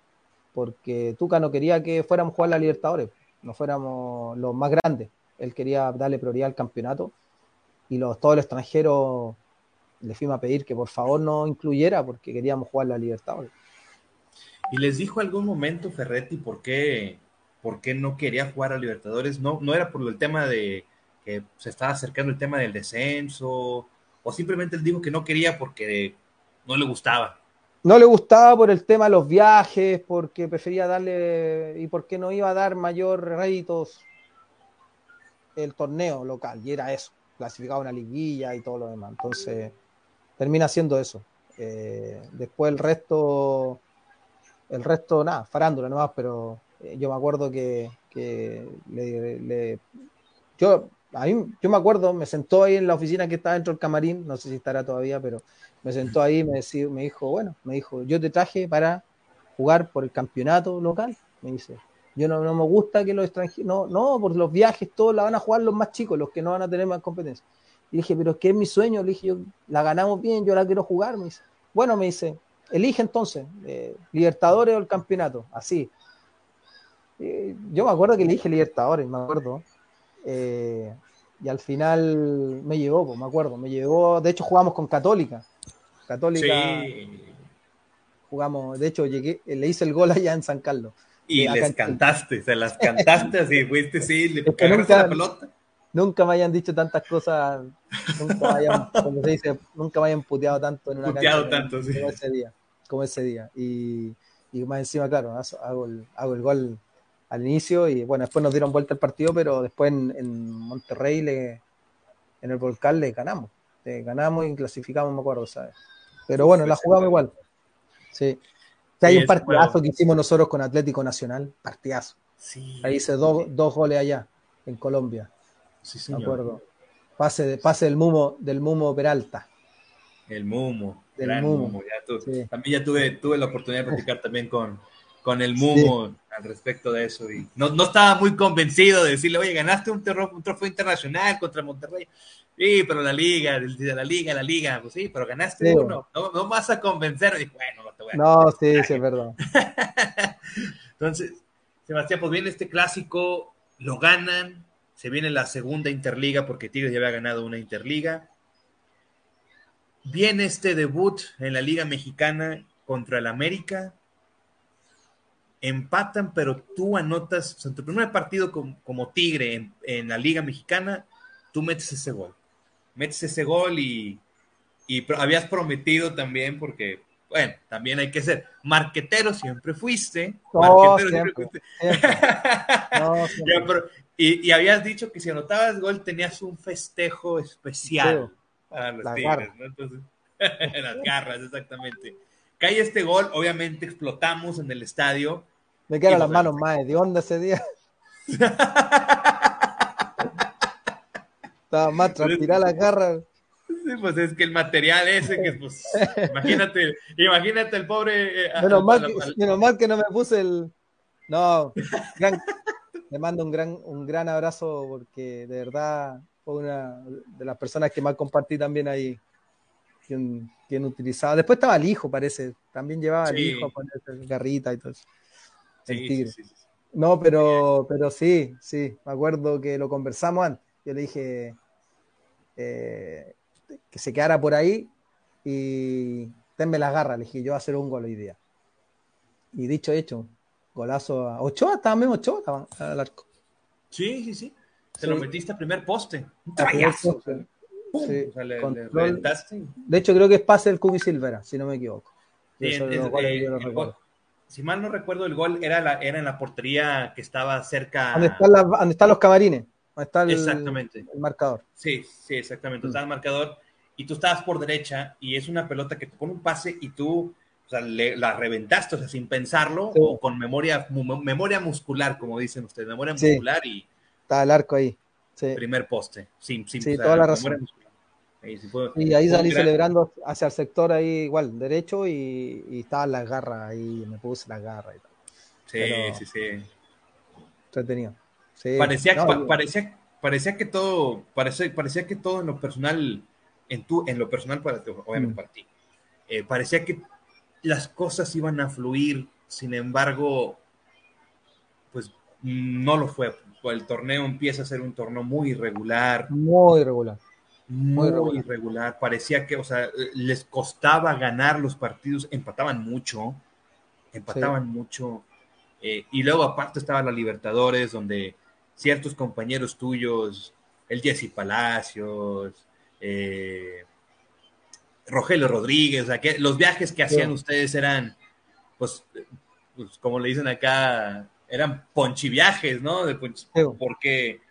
porque Tuca no quería que fuéramos a jugar la Libertadores, no fuéramos los más grandes. Él quería darle prioridad al campeonato y los, todos los extranjeros le fuimos a pedir que por favor no incluyera porque queríamos jugar la Libertadores. ¿Y les dijo algún momento Ferretti por qué, por qué no quería jugar a Libertadores? No, no era por el tema de que se estaba acercando el tema del descenso, o simplemente él dijo que no quería porque no le gustaba. No le gustaba por el tema de los viajes, porque prefería darle y porque no iba a dar mayor réditos el torneo local, y era eso, clasificaba una liguilla y todo lo demás. Entonces, termina siendo eso. Eh, después el resto, el resto, nada, farándula nomás, pero eh, yo me acuerdo que, le, yo, a mí, yo me acuerdo, me sentó ahí en la oficina que estaba dentro del camarín, no sé si estará todavía, pero me sentó ahí me, me dijo, bueno, me dijo, yo te traje para jugar por el campeonato local, me dice. Yo no, no me gusta que los extranjeros, no, no, por los viajes, todos la van a jugar los más chicos, los que no van a tener más competencia. Y dije, pero es que es mi sueño, le dije, yo, la ganamos bien, yo la quiero jugar, me dice. Bueno, me dice, elige entonces, eh, Libertadores o el campeonato, así. Eh, yo me acuerdo que elige Libertadores, me acuerdo. Eh, y al final me llegó, pues, me acuerdo, me llegó, de hecho jugamos con Católica. Católica. Jugamos, de hecho llegué, le hice el gol allá en San Carlos. Y les cantaste, se las cantaste así, fuiste sí, le nunca, la pelota. Nunca me hayan dicho tantas cosas, nunca me hayan, como se dice, nunca me hayan puteado tanto en una puteado tanto, sí. como ese día, como ese día. Y, y más encima, claro, hago el, hago el gol al inicio y bueno, después nos dieron vuelta el partido, pero después en, Monterrey, le, en el Volcán, le ganamos. Le ganamos y clasificamos, me acuerdo, ¿sabes? Pero bueno, la jugamos igual. Sí. Hay un partidazo que hicimos nosotros con Atlético Nacional, partidazo. Sí. Ahí hice dos, dos goles allá, en Colombia. Sí, señor. Me acuerdo. Pase, de, pase del Mumo, del Mumo Peralta. El Mumo. Del Mumo. También ya tuve, tuve la oportunidad de practicar también con, con el Mumo al respecto de eso. Y no, no, estaba muy convencido de decirle, oye, ganaste un, un trofeo internacional contra Monterrey. Sí, pero la liga, de la liga, la liga, pues sí, pero ganaste uno. No, no vas a convencer. Y bueno, no te voy a No, sí, sí, es verdad. Entonces, Sebastián, pues viene este clásico, lo ganan, se viene la segunda interliga porque Tigres ya había ganado una interliga. Viene este debut en la Liga Mexicana contra el América empatan, pero tú anotas, o sea, en tu primer partido como, Tigre en, la Liga Mexicana, tú metes ese gol. Metes ese gol y, habías prometido también, porque, bueno, también hay que ser marquetero, siempre fuiste. marquetero siempre, fuiste. y, habías dicho que si anotabas gol tenías un festejo especial para los Tigres, ¿no? Entonces, las garras, exactamente. Cae este gol, obviamente explotamos en el estadio. Me quedan las manos más de onda ese día. Estaba más transpirar la garra. Sí, pues es que el material ese, que pues, imagínate, imagínate el pobre. Eh, menos, mal que, menos, mal que, no me puse el. No, le mando un gran, un gran abrazo porque de verdad fue una de las personas que más compartí también ahí quien, utilizaba. Después estaba el hijo, parece. También llevaba el hijo a ponerse garrita y todo eso. El tigre. no, pero, pero sí, sí. Me acuerdo que lo conversamos antes. Yo le dije eh, que se quedara por ahí y tenme las garras. Le dije, yo voy a hacer un gol hoy día. Y dicho hecho, golazo a Ochoa, estaba mismo Ochoa al arco. Sí, sí, sí. Se lo metiste a primer poste. Un trayazo. De hecho, creo que es pase del Cubi Silvera, si no me equivoco. si mal no recuerdo, el gol era, la, era en la portería que estaba cerca. ¿Dónde, están los camarines? Está el, exactamente. el marcador? Sí, sí, exactamente. Mm. Está el marcador y tú estabas por derecha y es una pelota que te pone un pase y tú la reventaste, o sea, sin pensarlo, o con memoria, memoria muscular, como dicen ustedes, memoria muscular y. Está el arco ahí. Primer poste, sin, sin sí, toda la razón. y ahí salí celebrando hacia el sector ahí igual, derecho, y, y estaban las garras ahí, me puse las garras y tal. Sí, sí, sí. Entretenido. Parecía, parecía, parecía que todo, parecía, parecía que todo en lo personal, en tu, en lo personal para obviamente mm. para ti, eh, parecía que las cosas iban a fluir, sin embargo, pues no lo fue el torneo empieza a ser un torneo muy irregular. Muy irregular. Muy, irregular. Parecía que, o sea, les costaba ganar los partidos, empataban mucho, empataban mucho. Eh, y luego aparte estaba la Libertadores, donde ciertos compañeros tuyos el Jesse Palacios, eh, Rogelio Rodríguez, o sea, que los viajes que hacían ustedes eran, pues, pues, como le dicen acá, eran ponchiviajes, ¿no? De Porque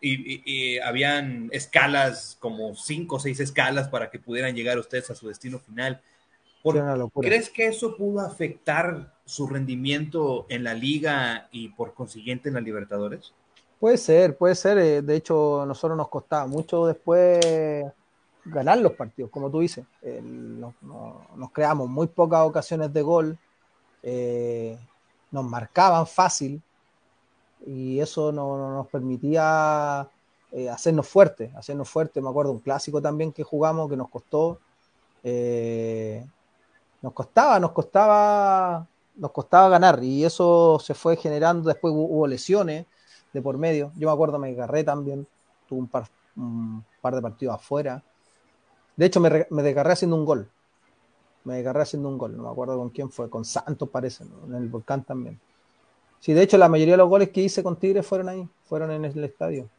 y, habían escalas, como cinco o seis escalas para que pudieran llegar ustedes a su destino final. ¿Crees que eso pudo afectar su rendimiento en la liga y por consiguiente en la Libertadores? Puede ser, puede ser. Eh, de hecho, a nosotros nos costaba mucho después ganar los partidos, como tú dices. nos, creamos muy pocas ocasiones de gol, eh, nos marcaban fácil y eso no, nos permitía eh, hacernos fuertes, hacernos fuertes. Me acuerdo un clásico también que jugamos que nos costó, eh, nos costaba, nos costaba, nos costaba ganar y eso se fue generando. Después hubo, lesiones de por medio. Yo me acuerdo, me agarré también, tuve un par, un par de partidos afuera de hecho, me, me desgarré haciendo un gol. Me desgarré haciendo un gol. No me acuerdo con quién fue. Con Santos parece, en el Volcán también. Sí, de hecho, la mayoría de los goles que hice con Tigres fueron ahí. Fueron en el estadio.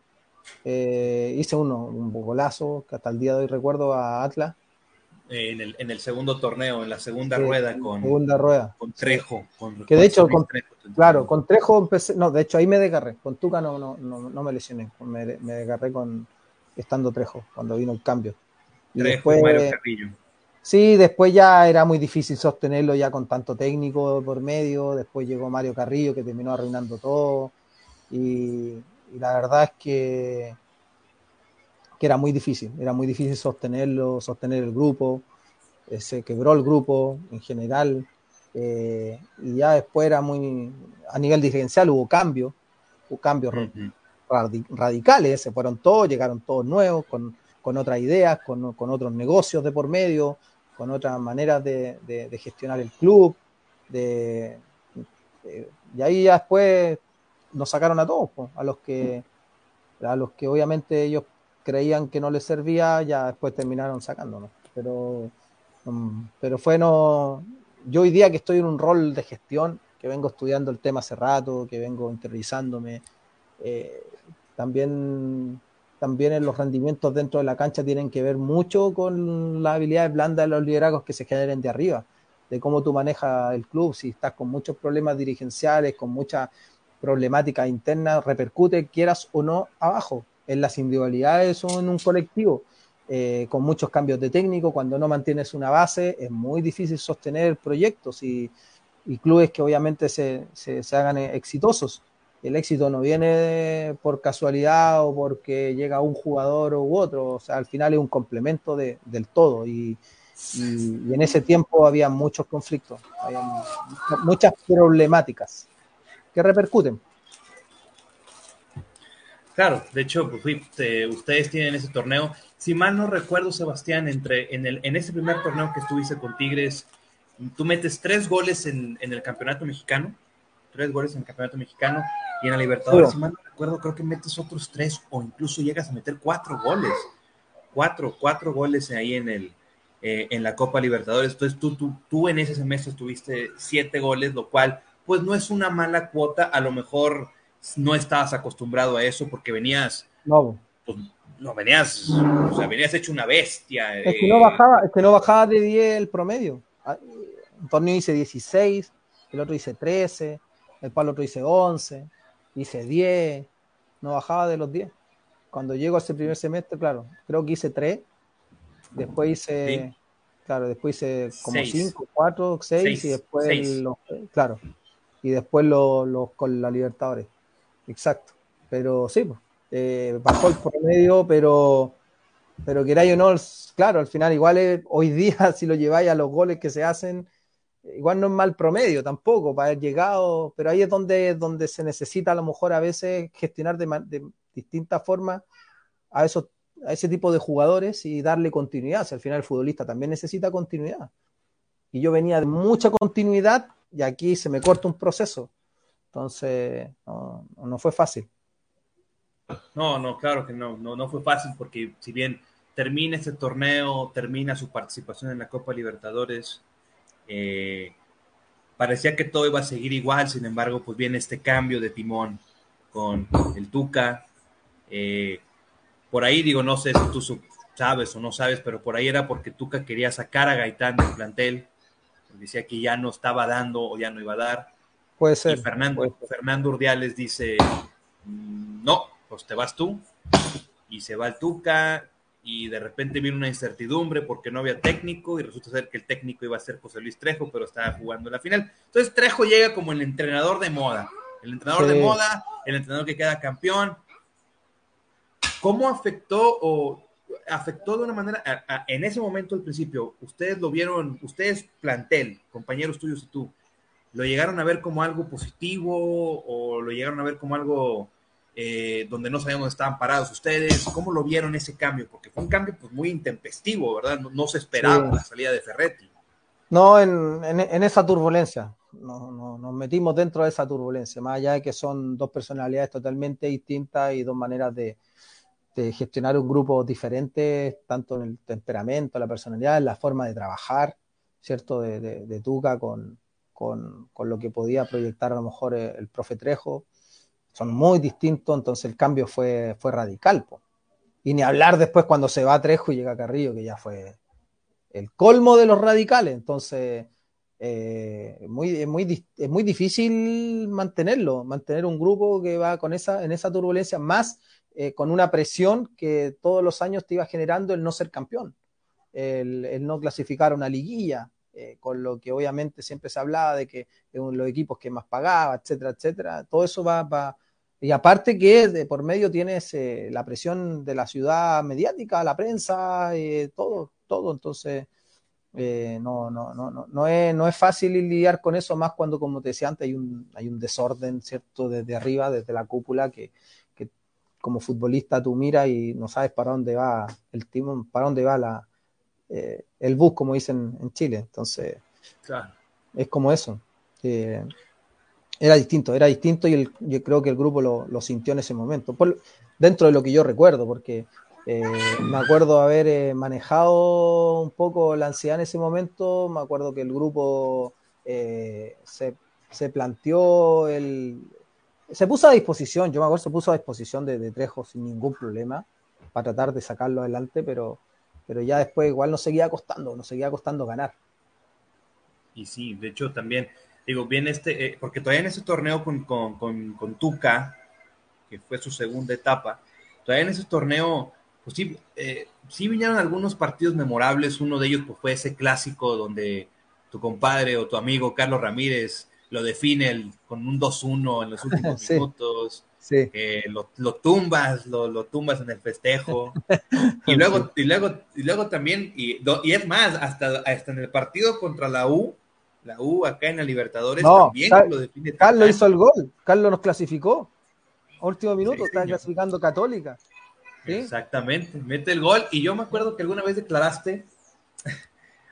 Eh, hice uno, un golazo, que hasta el día de hoy recuerdo a Atlas. En, el, en, el, segundo torneo, en la segunda rueda con, segunda rueda. con Trejo. que de hecho, claro, con Trejo empecé, no, de hecho ahí me desgarré, con Tuca no, no, no, me lesioné, me, me desgarré con estando Trejo, cuando vino el cambio después, Sí, después ya era muy difícil sostenerlo ya con tanto técnico por medio. Después llegó Mario Carrillo que terminó arruinando todo. Y, la verdad es que, que era muy difícil. Era muy difícil sostenerlo, sostener el grupo. Eh, se quebró el grupo en general. Eh, y ya después era muy. A nivel diferencial hubo cambios. Hubo cambios radicales. Se fueron todos, llegaron todos nuevos con con otras ideas, con, otros negocios de por medio, con otras maneras de, gestionar el club. De, y ahí ya después nos sacaron a todos, a los que a los que obviamente ellos creían que no les servía, ya después terminaron sacándonos. Pero, mm, pero fue no. Yo hoy día que estoy en un rol de gestión, que vengo estudiando el tema hace rato, que vengo interiorizándome, eh, también también en los rendimientos dentro de la cancha tienen que ver mucho con las habilidades blandas de los liderazgos que se generen de arriba, de cómo tú manejas el club, si estás con muchos problemas dirigenciales, con muchas problemáticas internas, repercute, quieras o no, abajo, en las individualidades o en un colectivo. Eh, con muchos cambios de técnico, cuando no mantienes una base, es muy difícil sostener proyectos y, clubes que obviamente se, se hagan exitosos el éxito no viene por casualidad o porque llega un jugador u otro, o sea, al final es un complemento de, del todo y, en ese tiempo había muchos conflictos, muchas problemáticas que repercuten. Claro, de hecho, pues, ustedes tienen ese torneo. Si mal no recuerdo, Sebastián, entre, en, el, en ese primer torneo que estuviste con Tigres, tú metes tres goles en, en el campeonato mexicano, tres goles en el campeonato mexicano y en la Libertadores, si mal no recuerdo, creo que metes otros tres o incluso llegas a meter cuatro goles. Cuatro, cuatro goles ahí en el eh, en la Copa Libertadores. Entonces tú, tú, tú en ese semestre tuviste siete goles, lo cual pues no es una mala cuota. A lo mejor no estabas acostumbrado a eso porque venías... No. Pues, no, venías, o sea, venías hecho una bestia. Es que no eh. bajaba, es que no bajaba de 10 el promedio. Un torneo dice 16, el otro dice 13, el palo otro dice 11 hice 10, no bajaba de los 10. Cuando llego a ese primer semestre, claro, creo que hice 3, después hice, claro, después hice como 5, 4, 6 y después, los, claro, y después los con la Libertadores. Exacto. Pero sí, pues, eh, bajó el promedio, pero, pero queráis o no, claro, al final igual hoy día si lo lleváis a los goles que se hacen, igual no es mal promedio tampoco para haber llegado, pero ahí es donde, donde se necesita a lo mejor a veces gestionar de, distintas formas a, esos, a ese tipo de jugadores y darle continuidad. Si al final el futbolista también necesita continuidad. Y yo venía de mucha continuidad y aquí se me corta un proceso. Entonces, no, no fue fácil. No, no, claro que no, no, no fue fácil porque si bien termina este torneo, termina su participación en la Copa Libertadores, eh, parecía que todo iba a seguir igual, sin embargo, pues viene este cambio de timón con el Tuca. Eh, por ahí digo, no sé si tú sabes o no sabes, pero por ahí era porque Tuca quería sacar a Gaitán del plantel, decía que ya no estaba dando o ya no iba a dar. Puede ser. Y Fernando, Fernando Urdiales dice, mm, no, pues te vas tú, y se va el Tuca, y de repente viene una incertidumbre porque no había técnico y resulta ser que el técnico iba a ser José Luis Trejo, pero estaba jugando la final. Entonces Trejo llega como el entrenador de moda, el entrenador de moda, el entrenador que queda campeón. ¿Cómo afectó o afectó de una manera, en ese momento al principio, ustedes lo vieron, ustedes plantel, compañeros tuyos y tú, lo llegaron a ver como algo positivo o lo llegaron a ver como algo eh, donde no sabíamos dónde estaban parados ustedes? ¿Cómo lo vieron ese cambio? Porque fue un cambio pues, muy intempestivo, ¿verdad? No, se esperaba la salida de Ferretti. No, en, en, esa turbulencia, no, no, nos metimos dentro de esa turbulencia, más allá de que son dos personalidades totalmente distintas y dos maneras de, de gestionar un grupo diferente, tanto en el temperamento, la personalidad, la forma de trabajar, ¿cierto? De, de, Tuca con, con, lo que podía proyectar a lo mejor el, el profe Trejo son muy distintos, entonces el cambio fue, fue radical. Y ni hablar después cuando se va Trejo y llega Carrillo, que ya fue el colmo de los radicales. Entonces, eh, muy, muy, es muy difícil mantenerlo, mantener un grupo que va con esa, en esa turbulencia, más eh, con una presión que todos los años te iba generando el no ser campeón, el, no clasificar a una liguilla, eh, con lo que obviamente siempre se hablaba de que los equipos que más pagaba, etcétera, etcétera. Todo eso va, va y aparte que de por medio tienes eh, la presión de la ciudad mediática, la prensa, eh, todo, todo. Entonces, no, no, no, no, no, es, no es fácil lidiar con eso, más cuando, como te decía antes, hay un, hay un desorden, ¿cierto? Desde arriba, desde la cúpula, que, que como futbolista tú miras y no sabes para dónde va el timón, para dónde va la, eh, el bus, como dicen en Chile. Entonces, es como eso. Eh, era distinto, era distinto y yo creo que el grupo lo, sintió en ese momento, dentro de lo que yo recuerdo, porque eh, me acuerdo haber manejado un poco la ansiedad en ese momento, me acuerdo que el grupo se, se, planteó, el, se puso a disposición, yo me acuerdo, se puso a disposición de, de Trejo sin ningún problema para tratar de sacarlo adelante, pero pero ya después igual nos seguía costando, nos seguía costando ganar. Y sí, de hecho también, digo, bien este, eh, porque todavía en ese torneo con, con, con, Tuca, que fue su segunda etapa, todavía en ese torneo, pues sí, eh, sí vinieron algunos partidos memorables, uno de ellos pues, fue ese clásico donde tu compadre o tu amigo Carlos Ramírez lo define el, con un 2-1 en los últimos minutos. Sí. lo, tumbas, lo, tumbas en el festejo. y luego, y luego, y luego también, y, y es más, hasta, hasta en el partido contra la U, la U acá en la Libertadores también lo define. Carlos hizo el gol, Carlos nos clasificó. Último minuto, está clasificando Católica. Exactamente, mete el gol. Y yo me acuerdo que alguna vez declaraste,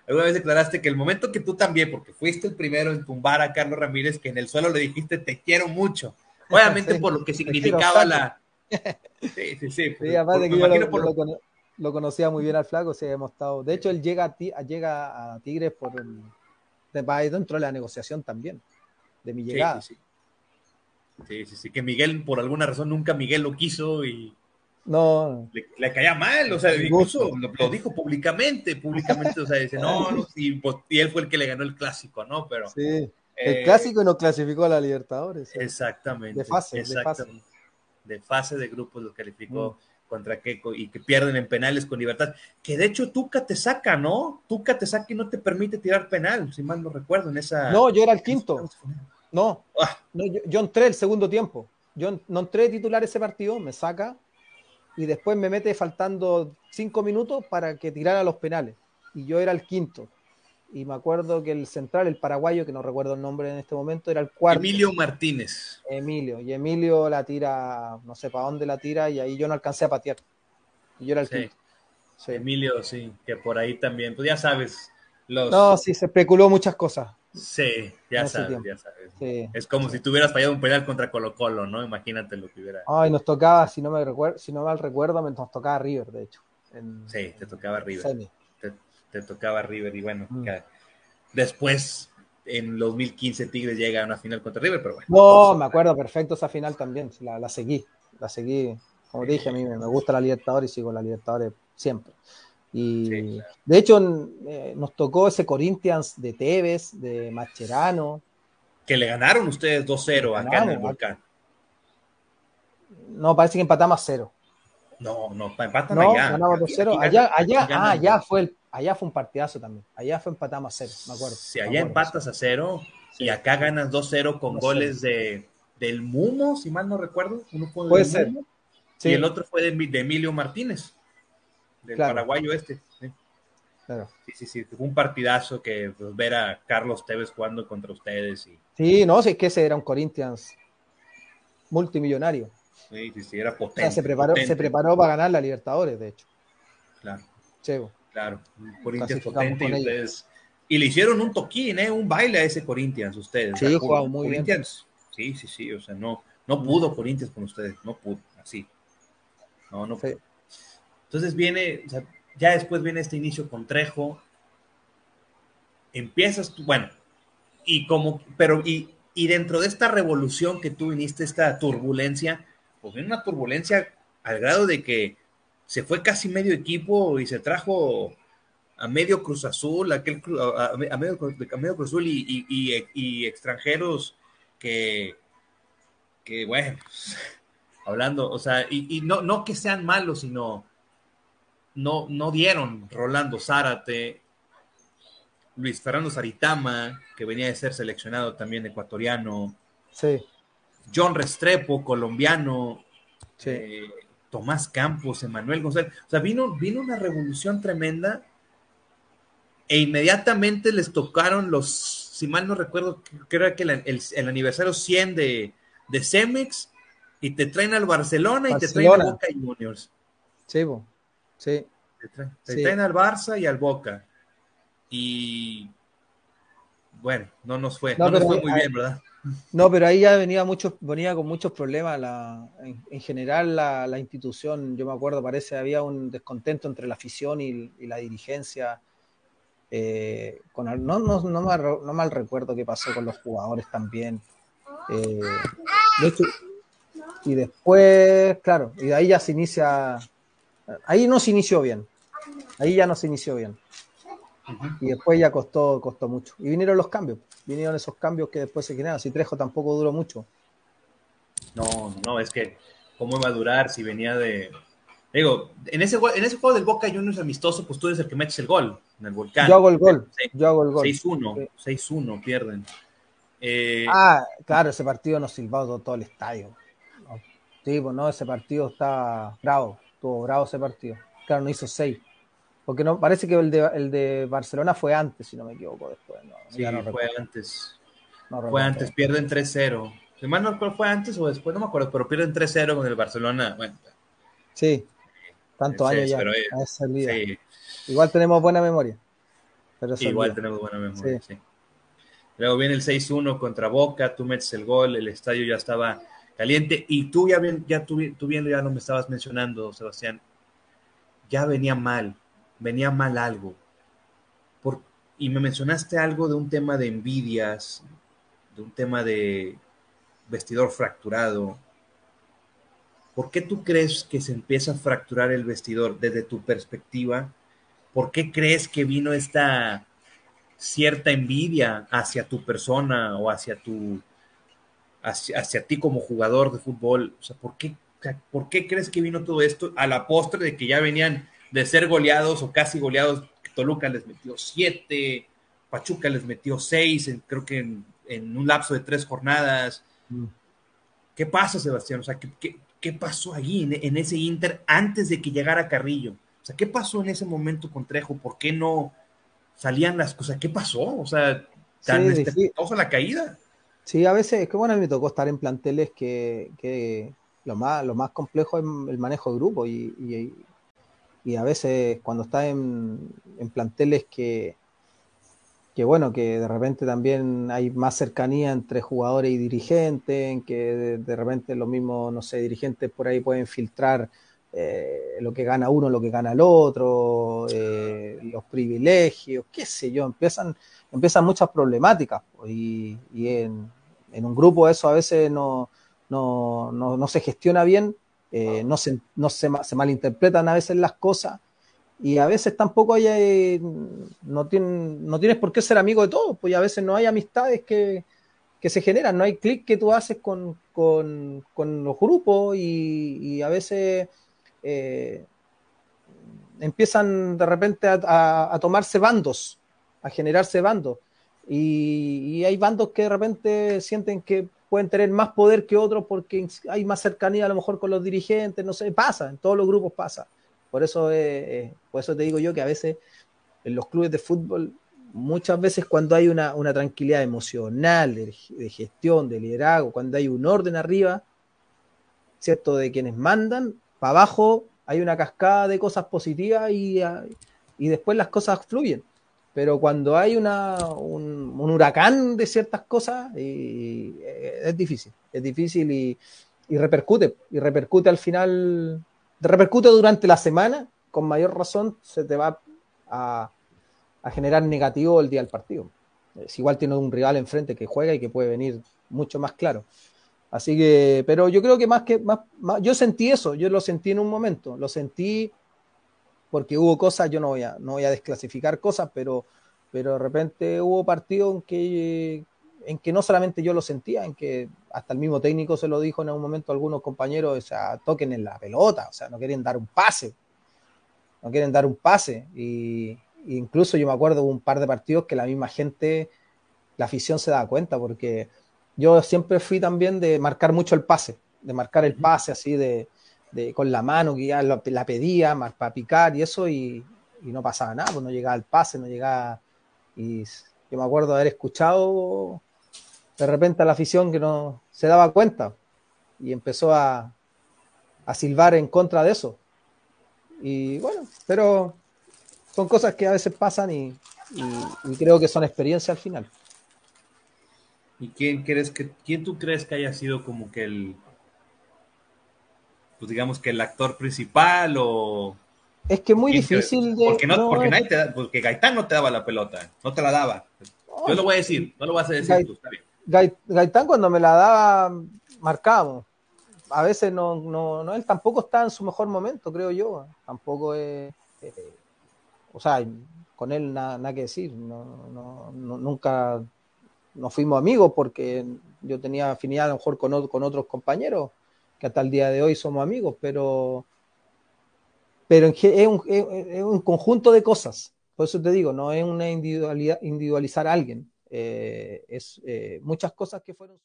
alguna vez declaraste que el momento que tú también, porque fuiste el primero en tumbar a Carlos Ramírez, que en el suelo le dijiste te quiero mucho. Obviamente por lo que significaba la. Sí, sí, sí. sí además de que yo lo, conocía muy bien al flaco, sí, hemos estado. De hecho, él llega a, llega a Tigres por el, de, dentro de la negociación también, de mi llegada. Sí sí, sí, sí, que Miguel, por alguna razón, nunca Miguel lo quiso y. No. Le, caía mal, o sea, incluso lo, dijo públicamente, públicamente, o sea, dice, no, no pues, y, él fue el que le ganó el clásico, ¿no? Pero. Sí el eh, clásico nos clasificó a la Libertadores. Exactamente. De fase, de fase. De fase de grupos lo calificó mm. contra Keco y que pierden en penales con libertad. Que de hecho Tuca te saca, ¿no? Tuca te saca y no te permite tirar penal, si mal no recuerdo, en esa. No, yo era el quinto. No, ah. yo, entré el segundo tiempo. Yo no entré titular ese partido, me saca y después me mete faltando cinco minutos para que tirara los penales. Y yo era el quinto y me acuerdo que el central, el paraguayo, que no recuerdo el nombre en este momento, era el cuarto. Emilio Martínez. Emilio, y Emilio la tira, no sé para dónde la tira, y ahí yo no alcancé a patear. Y yo era el sí. Emilio, sí, que por ahí también, pues ya sabes. Los... No, sí, se especuló muchas cosas. Sí, ya sabes, ya sabes. Es como si tuvieras fallado un penal contra Colo Colo, ¿no? Imagínate lo que hubiera. Ay, nos tocaba, si no me recuerdo, si no mal recuerdo, nos tocaba River, de hecho. Sí, te tocaba River te tocaba River y bueno, mm. después en 2015 Tigres llega a una final contra River, pero bueno. No, me acuerdo perfecto esa final también, la, seguí, la seguí Como te dije, a mí me gusta la Libertadores y sigo la Libertadores siempre. Y de hecho eh, nos tocó ese Corinthians de Tevez, de Macherano. Que le ganaron ustedes 2-0 acá en el Volcán. No, parece que empatamos a cero. No, no, empatan no, allá. Ganamos 2-0. Allá, allá, ah, allá fue, el, allá fue un partidazo también. Allá fue empatamos a cero, me acuerdo. Si allá empatas a cero y acá ganas 2-0 con goles de, del Mumo, si mal no recuerdo. Uno Puede ser. Y el otro fue de, de Emilio Martínez del paraguayo este. ¿sí? Claro. Sí, sí, sí, fue un partidazo que pues, ver a Carlos Tevez jugando contra ustedes. Y... Sí, no, sí, es que ese era un Corinthians multimillonario. Sí, sí, sí, era potente. se, preparó, se preparó para ganar la Libertadores, de hecho. Claro. Chego. Claro, un Corinthians potente y ustedes... Y le hicieron un toquín, ¿eh? un baile a ese Corinthians, ustedes. Sí, jugado muy bien. Sí, sí, sí, o sea, no, no pudo Corinthians con ustedes, no pudo, así. No, no pudo. Entonces viene, ya después viene este inicio con Trejo. Empiezas tú, bueno, y como, pero, y, y dentro de esta revolución que tú viniste, esta turbulencia, pues viene una turbulencia al grado de que se fue casi medio equipo y se trajo a medio Cruz Azul, aquel, a, medio, Cruz Azul y, y, extranjeros que, que, bueno, hablando, o sea, y, no, no que sean malos, sino no, no dieron Rolando Zárate, Luis Fernando Saritama, que venía de ser seleccionado también ecuatoriano. Sí. John Restrepo, colombiano. Eh, Tomás Campos, Emanuel González. O sea, vino, vino una revolución tremenda e inmediatamente les tocaron los, si mal no recuerdo, creo que el, aniversario 100 de, de Cemex y te traen al Barcelona, y te traen a Boca Juniors. Sí, Sí. Te, traen, al Barça y al Boca. Y bueno, no nos fue, no, nos fue muy bien, ¿verdad? No, pero ahí ya venía venía con muchos problemas. La, en, general, la, institución, yo me acuerdo, parece había un descontento entre la afición y, la dirigencia. Eh, con, no, no, no, mal, no, mal, recuerdo qué pasó con los jugadores también. Eh, y después, claro, y de ahí ya se inicia Ahí no se inició bien. Ahí ya no se inició bien. Y después ya costó, costó mucho. Y vinieron los cambios. Vinieron esos cambios que después se generaron. Si Trejo tampoco duró mucho. No, no, es que cómo iba a durar si venía de. Digo, en ese, en ese juego del Boca Juniors amistoso, pues tú eres el que metes el gol en el volcán. Yo hago el gol. Yo hago el gol. 6-1, 6-1 pierden. Eh, ah, claro, ese partido nos silbado todo, todo el estadio. Sí, pues no, ese partido está bravo. Estuvo bravo ese partido. Claro, no hizo seis. Porque no, parece que el de, el de Barcelona fue antes, si no me equivoco, después. sí, fue antes. fue antes, pierden 3-0. Si mal no fue antes o después, no me acuerdo, pero pierden 3-0 con el Barcelona. Bueno, sí, tantos años ya. sí. Igual tenemos buena memoria. Pero Igual tenemos buena memoria, sí. Luego viene el 6-1 contra Boca, tú metes el gol, el estadio ya estaba caliente. Y tú ya, bien, ya tú, viendo, ya no me estabas mencionando, Sebastián, ya venía mal, venía mal algo. Por, y me mencionaste algo de un tema de envidias, de un tema de vestidor fracturado. ¿Por qué tú crees que se empieza a fracturar el vestidor desde tu perspectiva? ¿Por qué crees que vino esta cierta envidia hacia tu persona o hacia tu hacia, ti como jugador de fútbol? O sea, ¿por qué, ¿por qué crees que vino todo esto a la postre de que ya venían de ser goleados o casi goleados? Toluca les metió siete, Pachuca les metió seis, creo que en, un lapso de tres jornadas. Mm. ¿Qué pasa, Sebastián? O sea, ¿qué, qué, pasó allí en, ese Inter antes de que llegara Carrillo? O sea, ¿qué pasó en ese momento con Trejo? ¿Por qué no salían las cosas? ¿Qué pasó? O sea, tan sí, la caída. Sí, a veces, es que bueno, a mí me tocó estar en planteles que, lo, más, lo más complejo es el manejo de grupo y, a veces cuando estás en, planteles que, que, bueno, que de repente también hay más cercanía entre jugadores y dirigentes, en que de, repente los mismos, no sé, dirigentes por ahí pueden filtrar eh, lo que gana uno, lo que gana el otro, eh, los privilegios, qué sé yo, empiezan, empiezan muchas problemáticas pues, y, y en, en un grupo eso a veces no, no, no, se gestiona bien eh, no, se, no se, se, malinterpretan a veces las cosas y a veces tampoco hay, eh, no, tienen, no tienes por qué ser amigo de todos, pues a veces no hay amistades que, que se generan, no hay clic que tú haces con, con, con los grupos y, y a veces eh, empiezan de repente a, a, tomarse bandos, a generarse bandos. Y, hay bandos que de repente sienten que pueden tener más poder que otros porque hay más cercanía a lo mejor con los dirigentes, no sé, pasa, en todos los grupos pasa. Por eso, eh, por eso te digo yo que a veces en los clubes de fútbol, muchas veces cuando hay una, una tranquilidad emocional, de, de, gestión, de liderazgo, cuando hay un orden arriba, ¿cierto? De quienes mandan, para abajo hay una cascada de cosas positivas y, y después las cosas fluyen. Pero cuando hay una, un, huracán de ciertas cosas, y, y es difícil, es difícil y, repercute, y repercute al final, repercute durante la semana, con mayor razón se te va a, generar negativo el día del partido. Es igual tiene un rival enfrente que juega y que puede venir mucho más claro. Así que, pero yo creo que más que, más, yo sentí eso, yo lo sentí en un momento, lo sentí porque hubo cosas, yo no voy a, no voy a desclasificar cosas, pero, pero de repente hubo partidos en que, en que no solamente yo lo sentía, en que hasta el mismo técnico se lo dijo en un momento a algunos compañeros, o sea, toquen en la pelota, o sea, no quieren dar un pase, no quieren dar un pase, y, y incluso yo me acuerdo de un par de partidos que la misma gente, la afición se daba cuenta, porque yo siempre fui también de marcar mucho el pase, de marcar el pase así de, con la mano, que ya la, pedía para picar y eso, y, no pasaba nada, pues no llegaba el pase, no llegaba. Y yo me acuerdo haber escuchado de repente a la afición que no se daba cuenta y empezó a, a silbar en contra de eso. Y bueno, pero son cosas que a veces pasan y, creo que son experiencias al final. ¿Y quién crees que, quién tú crees que haya sido como que el, pues digamos que el actor principal o es que muy difícil de porque no, no porque nadie te da, porque Gaitán no te daba la pelota, no te la daba. Yo lo voy a decir, no lo vas a decir Gait, tú, está bien. Gaitán cuando me la daba marcamos. A veces no, no, no, él tampoco está en su mejor momento, creo yo. Tampoco es, eh, o sea, con él nada, nada que decir. No, no, no, nunca nos fuimos amigos porque yo tenía afinidad a lo mejor con, con otros compañeros que hasta el día de hoy somos amigos, pero, pero es, un, conjunto de cosas. Por eso te digo, no es una individualidad, individualizar a alguien, eh, es eh, muchas cosas que fueron.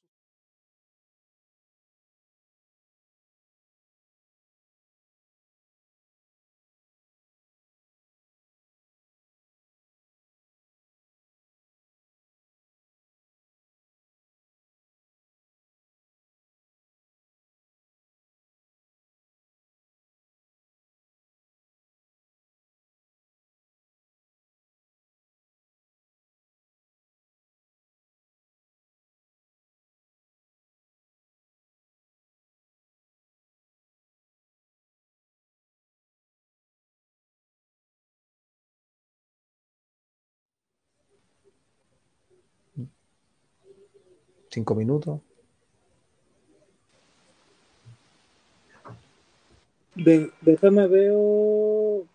Cinco minutos. De, déjame veo.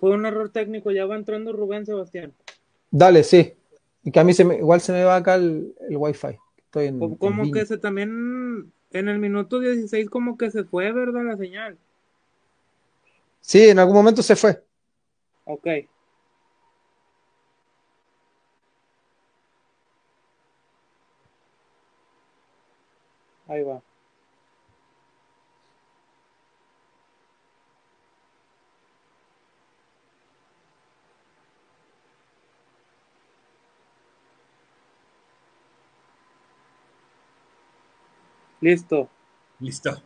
Fue un error técnico, ya va entrando Rubén Sebastián. Dale, sí. Y que a mí se me, igual se me va acá el, el wifi. Estoy en, como en que se también en el minuto 16 como que se fue, ¿verdad? La señal. Sí, en algún momento se fue. Ok. Ahí va. Listo. Listo.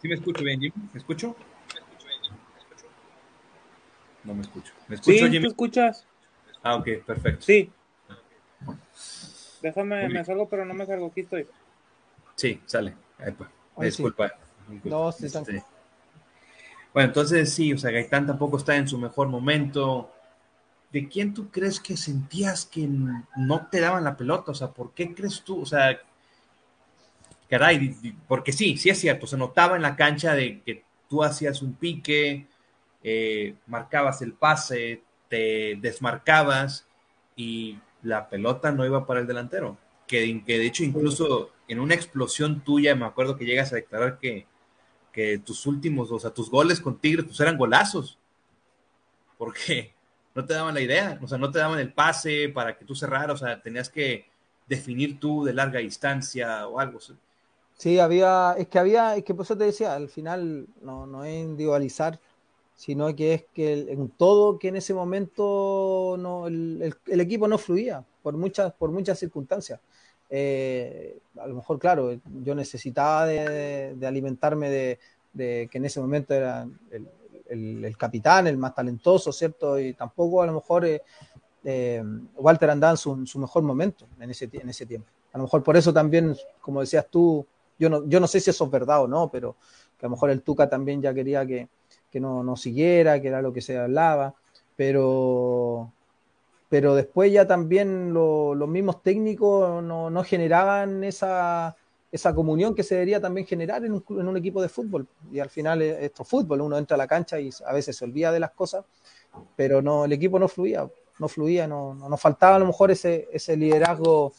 ¿Sí me escucho bien, Jimmy? ¿Me escucho? No me escucho. ¿Me escucho, sí, Jimmy? ¿te escuchas? Ah, ok, perfecto. Sí. Déjame, me salgo, pero no me salgo, aquí estoy. Sí, sale. Epa. Disculpa. Sí. No, sí, este... Bueno, entonces sí, o sea, Gaitán tampoco está en su mejor momento. ¿de quién tú crees que sentías que no te daban la pelota? O sea, ¿por qué crees tú? O sea, caray, porque sí, sí es cierto, se notaba en la cancha de que tú hacías un pique, eh, marcabas el pase, te desmarcabas y la pelota no iba para el delantero. Que, que de hecho incluso en una explosión tuya me acuerdo que llegas a declarar que, que tus últimos, o sea, tus goles con Tigres pues eran golazos. Porque no te daban la idea, o sea, no te daban el pase para que tú cerraras, o sea, tenías que definir tú de larga distancia o algo. Sí, había, es que había, es que por eso te decía, al final no, no es individualizar, sino que es que en todo que en ese momento no, el, el, equipo no fluía por muchas, por muchas circunstancias. Eh, a lo mejor, claro, yo necesitaba de, de alimentarme de, que en ese momento era el, el, capitán, el más talentoso, ¿cierto? Y tampoco a lo mejor eh, eh, Walter andaba en su, su, mejor momento en ese, en ese tiempo. A lo mejor por eso también, como decías tú, yo no, yo no sé si eso es verdad o no, pero que a lo mejor el Tuca también ya quería que, que no, no siguiera, que era lo que se hablaba, pero, pero después ya también lo, los mismos técnicos no, no generaban esa, esa comunión que se debería también generar en un, en un, equipo de fútbol. Y al final esto es fútbol, uno entra a la cancha y a veces se olvida de las cosas, pero no, el equipo no fluía, no fluía, no, no nos faltaba a lo mejor ese, ese liderazgo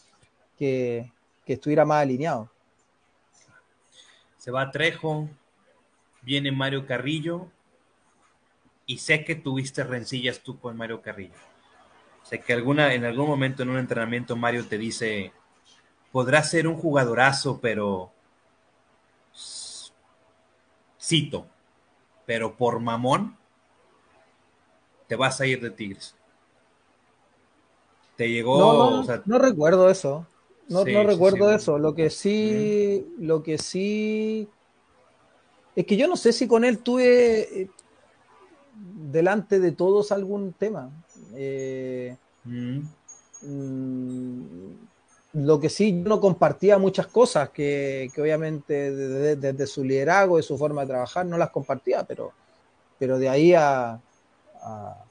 que, que estuviera más alineado. Se va Trejo, viene Mario Carrillo, y sé que tuviste rencillas tú con Mario Carrillo. Sé que alguna, en algún momento en un entrenamiento Mario te dice, podrá ser un jugadorazo, pero cito, pero por mamón te vas a ir de Tigres. Te llegó. No, no, o sea, no recuerdo eso. No, sí, no recuerdo sí, sí. eso. Lo que sí, lo que sí. Es que yo no sé si con él tuve eh, delante de todos algún tema. Eh, mm. Mm, lo que sí, yo no compartía muchas cosas que, que obviamente desde, desde, su liderazgo y su forma de trabajar no las compartía, pero, pero de ahí a, a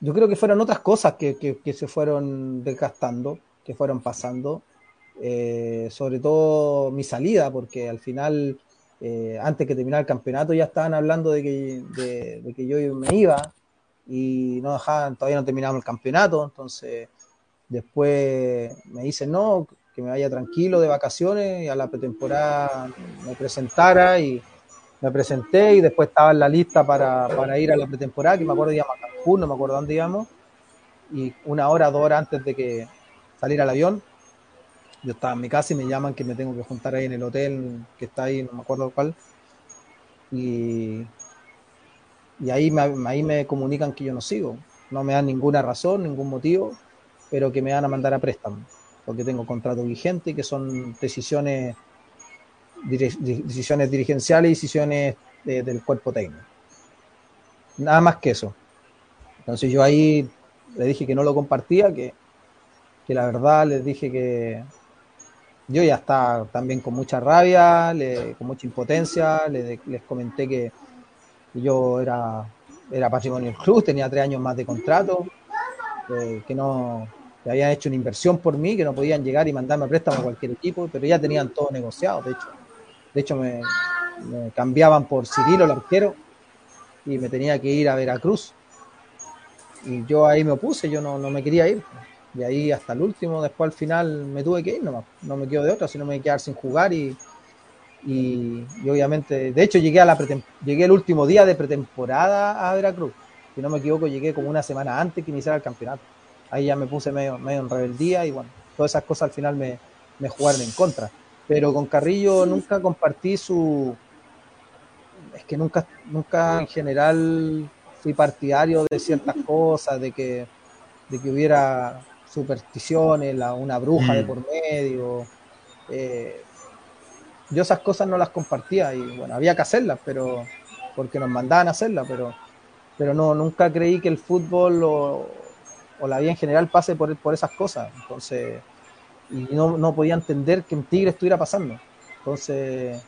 Yo creo que fueron otras cosas que, que, que se fueron desgastando, que fueron pasando, eh, sobre todo mi salida, porque al final, eh, antes que terminar el campeonato, ya estaban hablando de que, de, que yo me iba y no dejaban, todavía no terminamos el campeonato, entonces Después me dicen, no, que me vaya tranquilo de vacaciones y a la pretemporada me presentara y me presenté y después estaba en la lista para, para ir a la pretemporada, que me acuerdo íbamos a Cancún, no me acuerdo dónde íbamos, y una hora, dos horas antes de que saliera el avión, yo estaba en mi casa y me llaman que me tengo que juntar ahí en el hotel que está ahí, no me acuerdo cuál, y, y ahí, me, ahí me comunican que yo no sigo, no me dan ninguna razón, ningún motivo, pero que me van a mandar a préstamo, porque tengo contrato vigente y que son decisiones, decisiones dirigenciales y decisiones de, del cuerpo técnico. Nada más que eso. Entonces yo ahí le dije que no lo compartía, que, que la verdad les dije que yo ya estaba también con mucha rabia, con mucha impotencia, les, comenté que yo era, era patrimonio del club, tenía tres años más de contrato, eh, que no, que habían hecho una inversión por mí, que no podían llegar y mandarme a préstamo a cualquier equipo, pero ya tenían todo negociado, de hecho. De hecho, me, me cambiaban por Cirilo, el arquero, y me tenía que ir a Veracruz. Y yo ahí me opuse, yo no, no me quería ir. Y ahí hasta el último, después al final me tuve que ir, no, no me quedo de otra, sino me voy a quedar sin jugar y, y, y, obviamente, de hecho llegué a la llegué el último día de pretemporada a Veracruz. Si no me equivoco, llegué como una semana antes que iniciara el campeonato ahí ya me puse medio, medio en rebeldía y bueno, todas esas cosas al final me, me jugaron en contra. Pero con Carrillo nunca compartí su... Es que nunca, nunca en general fui partidario de ciertas cosas, de que, de que hubiera supersticiones, la, una bruja mm. de por medio. Eh, yo esas cosas no las compartía y bueno, había que hacerlas, pero porque nos mandaban a hacerlas, pero, pero no, nunca creí que el fútbol o, o la vida en general pase por, por esas cosas. Entonces, y no, no podía entender que en Tigre estuviera pasando. Entonces,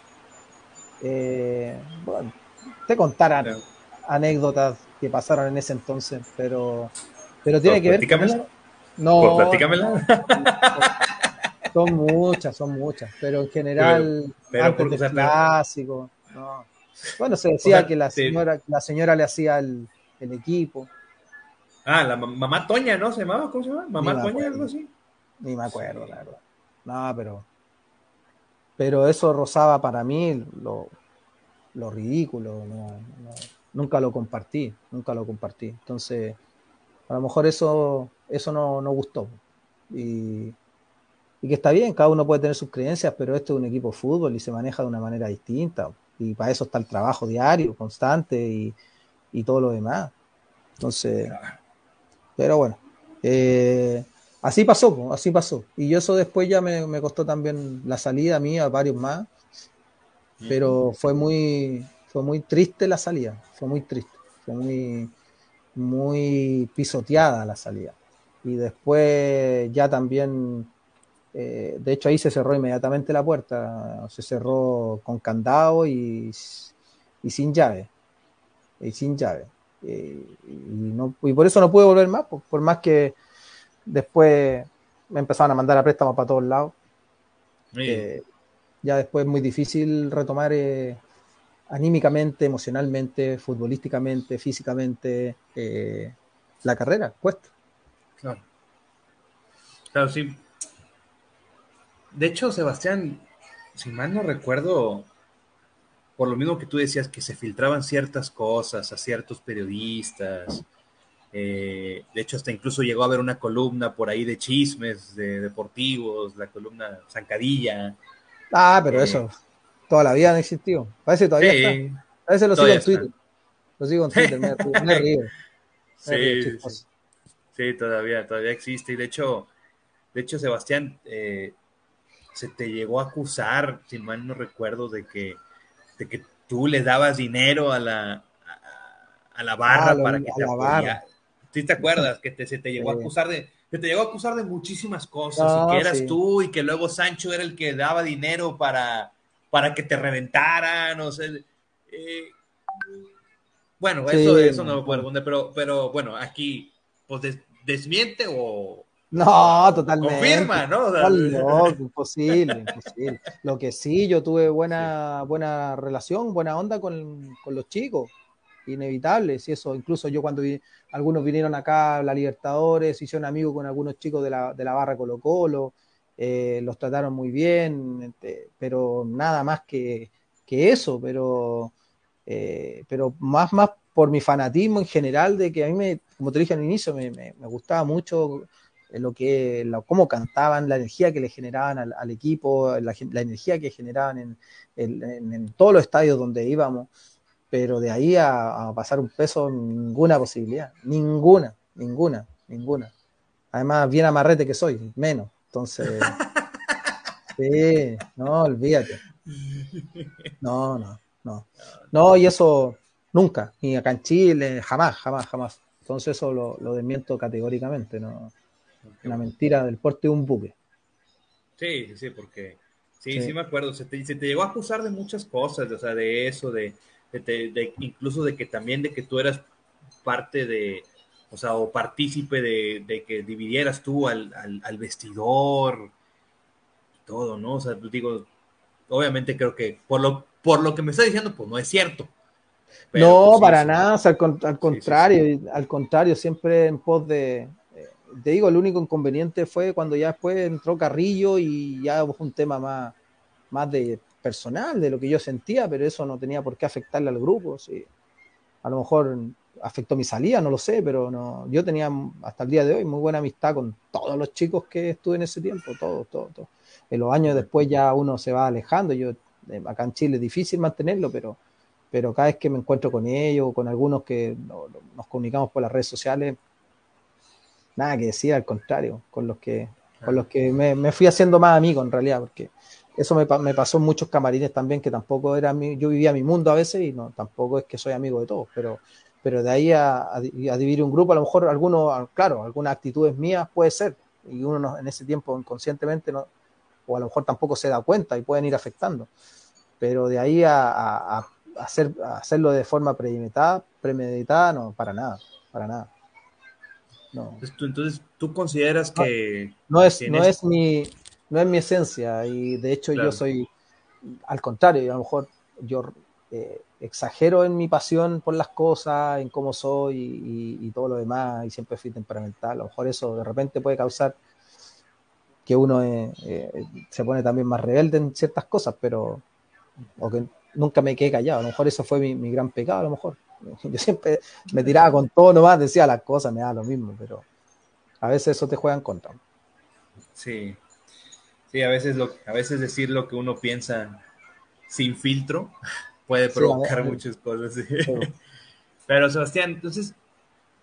eh, bueno, te contarán anécdotas que pasaron en ese entonces, pero, pero tiene que ver con... No, platícamela. Son muchas, son muchas, pero en general, pero, antes del clásico, no. Bueno, se decía que la señora, la señora le hacía el, equipo. Ah, la mamá Toña, ¿no? ¿Se llamaba? ¿Cómo se llama? ¿Mamá Toña, algo así? Ni me acuerdo, la verdad. No, pero. Pero eso rozaba para mí lo, lo ridículo. nunca lo compartí, nunca lo compartí. Entonces, a lo mejor eso, eso no, no gustó. Y, y que está bien, cada uno puede tener sus creencias, pero esto es un equipo de fútbol y se maneja de una manera distinta. Y para eso está el trabajo diario, constante y, todo lo demás. Entonces, pero bueno, eh, así pasó, así pasó. Y yo eso después ya me, costó también la salida mía, varios más. Pero fue muy, fue muy triste la salida, fue muy triste, fue muy, muy pisoteada la salida. Y después ya también eh, de hecho, ahí se cerró inmediatamente la puerta, se cerró con candado y, sin llave. Y sin llave. Y, por eso no pude volver más, por, más que después me empezaron a mandar a préstamo para todos lados. Eh, ya después es muy difícil retomar eh, anímicamente, emocionalmente, futbolísticamente, físicamente la carrera, cuesta. Claro. Claro, sí, de hecho, Sebastián, si mal no recuerdo, por lo mismo que tú decías, que se filtraban ciertas cosas a ciertos periodistas. Eh, de hecho, hasta incluso llegó a haber una columna por ahí de chismes de deportivos, la columna Zancadilla. Ah, pero eh, eso toda la vida no existió. Parece todavía está. A veces lo sigo en Twitter. Lo sigo en Twitter, me, río. sí, sí, todavía, todavía existe. Y de hecho, de hecho, Sebastián, eh, se te llegó a acusar, si mal no recuerdo, de que, de que tú le dabas dinero a la, a, la barra ah, para que te apoyara. ¿Sí te acuerdas? Que te, se te llegó a acusar de, que te llegó a acusar de muchísimas cosas, y que eras tú, y que luego Sancho era el que daba dinero para, para que te reventaran, o sea, eh, bueno, eso, eso no lo puedo responder, pero, pero bueno, aquí, pues desmiente o, no, totalmente. Confirma, ¿no? no, imposible, imposible. Lo que sí, yo tuve buena, buena relación, buena onda con, los chicos, inevitable. Si eso, incluso yo cuando vi, algunos vinieron acá a la Libertadores, hicieron amigos con algunos chicos de la, de la barra Colo Colo, eh, los trataron muy bien, este, pero nada más que, eso, pero, eh, pero más, más por mi fanatismo en general, de que a mí, me, como te dije al inicio, me, me gustaba mucho lo que, cómo cantaban, la energía que le generaban al, equipo, la, energía que generaban en, todos los estadios donde íbamos, pero de ahí a, pasar un peso, ninguna posibilidad, ninguna, ninguna, ninguna. Además, bien amarrete que soy, menos. Entonces, sí, no, olvídate. No, no, no. No, y eso nunca, ni acá en Chile, jamás, jamás, jamás. Entonces eso lo, lo desmiento categóricamente, no, una mentira del porte de un buque. Sí, sí, porque sí, sí, me acuerdo. Se te, llegó a acusar de muchas cosas, o sea, de eso, de, incluso de que también de que tú eras parte de, o sea, o partícipe de, que dividieras tú al, vestidor, todo, ¿no? O sea, digo, obviamente creo que por lo, por lo que me está diciendo, pues no es cierto. no, pues, para nada, al, contrario, al contrario, siempre en pos de, te digo, el único inconveniente fue cuando ya después entró Carrillo y ya fue un tema más, más de personal, de lo que yo sentía, pero eso no tenía por qué afectarle al grupo. Sí. A lo mejor afectó mi salida, no lo sé, pero no, yo tenía hasta el día de hoy muy buena amistad con todos los chicos que estuve en ese tiempo, todos, todos, todos. En los años después ya uno se va alejando, yo eh, acá en Chile es difícil mantenerlo, pero, pero cada vez que me encuentro con ellos, con algunos que nos comunicamos por las redes sociales, nada que decir, al contrario, con los que, con los que me, fui haciendo más amigo en realidad, porque eso me, pasó en muchos camarines también, que tampoco era mi, yo vivía mi mundo a veces y no, tampoco es que soy amigo de todos, pero, pero de ahí a, dividir un grupo, a lo mejor algunos, claro, algunas actitudes mías puede ser, y uno en ese tiempo inconscientemente no, o a lo mejor tampoco se da cuenta y pueden ir afectando, pero de ahí a, hacer, hacerlo de forma premeditada, premeditada, no, para nada, para nada. No. Entonces, ¿tú consideras que... No, es, no es, mi, no es mi esencia y de hecho yo soy, al contrario, a lo mejor yo eh, exagero en mi pasión por las cosas, en cómo soy y, todo lo demás y siempre fui temperamental. A lo mejor eso de repente puede causar que uno eh, eh, se pone también más rebelde en ciertas cosas, pero o que nunca me quedé callado. A lo mejor eso fue mi, gran pecado, a lo mejor. Yo siempre me tiraba con todo nomás, decía las cosas, me da lo mismo, pero a veces eso te juega en contra. Sí, sí, a veces, lo, a veces decir lo que uno piensa sin filtro puede provocar muchas cosas. Pero Sebastián, entonces,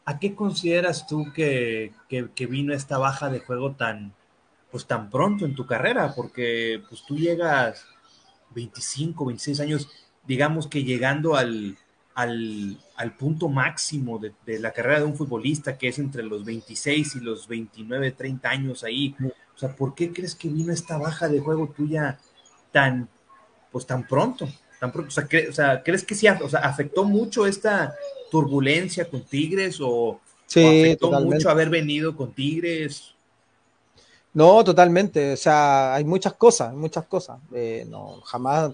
¿a qué consideras tú que, que, vino esta baja de juego tan, pues, tan pronto en tu carrera? Porque pues tú llegas 25, 26 años, digamos que llegando al, al, punto máximo de, la carrera de un futbolista, que es entre los 26 y los 29, 30 años ahí. O sea, ¿por qué crees que vino esta baja de juego tuya tan, pues tan pronto? Tan pronto? O, sea, ¿crees que sí o sea, afectó mucho esta turbulencia con Tigres o, afectó mucho haber venido con Tigres? No, totalmente. O sea, hay muchas cosas, muchas cosas. Eh, no, jamás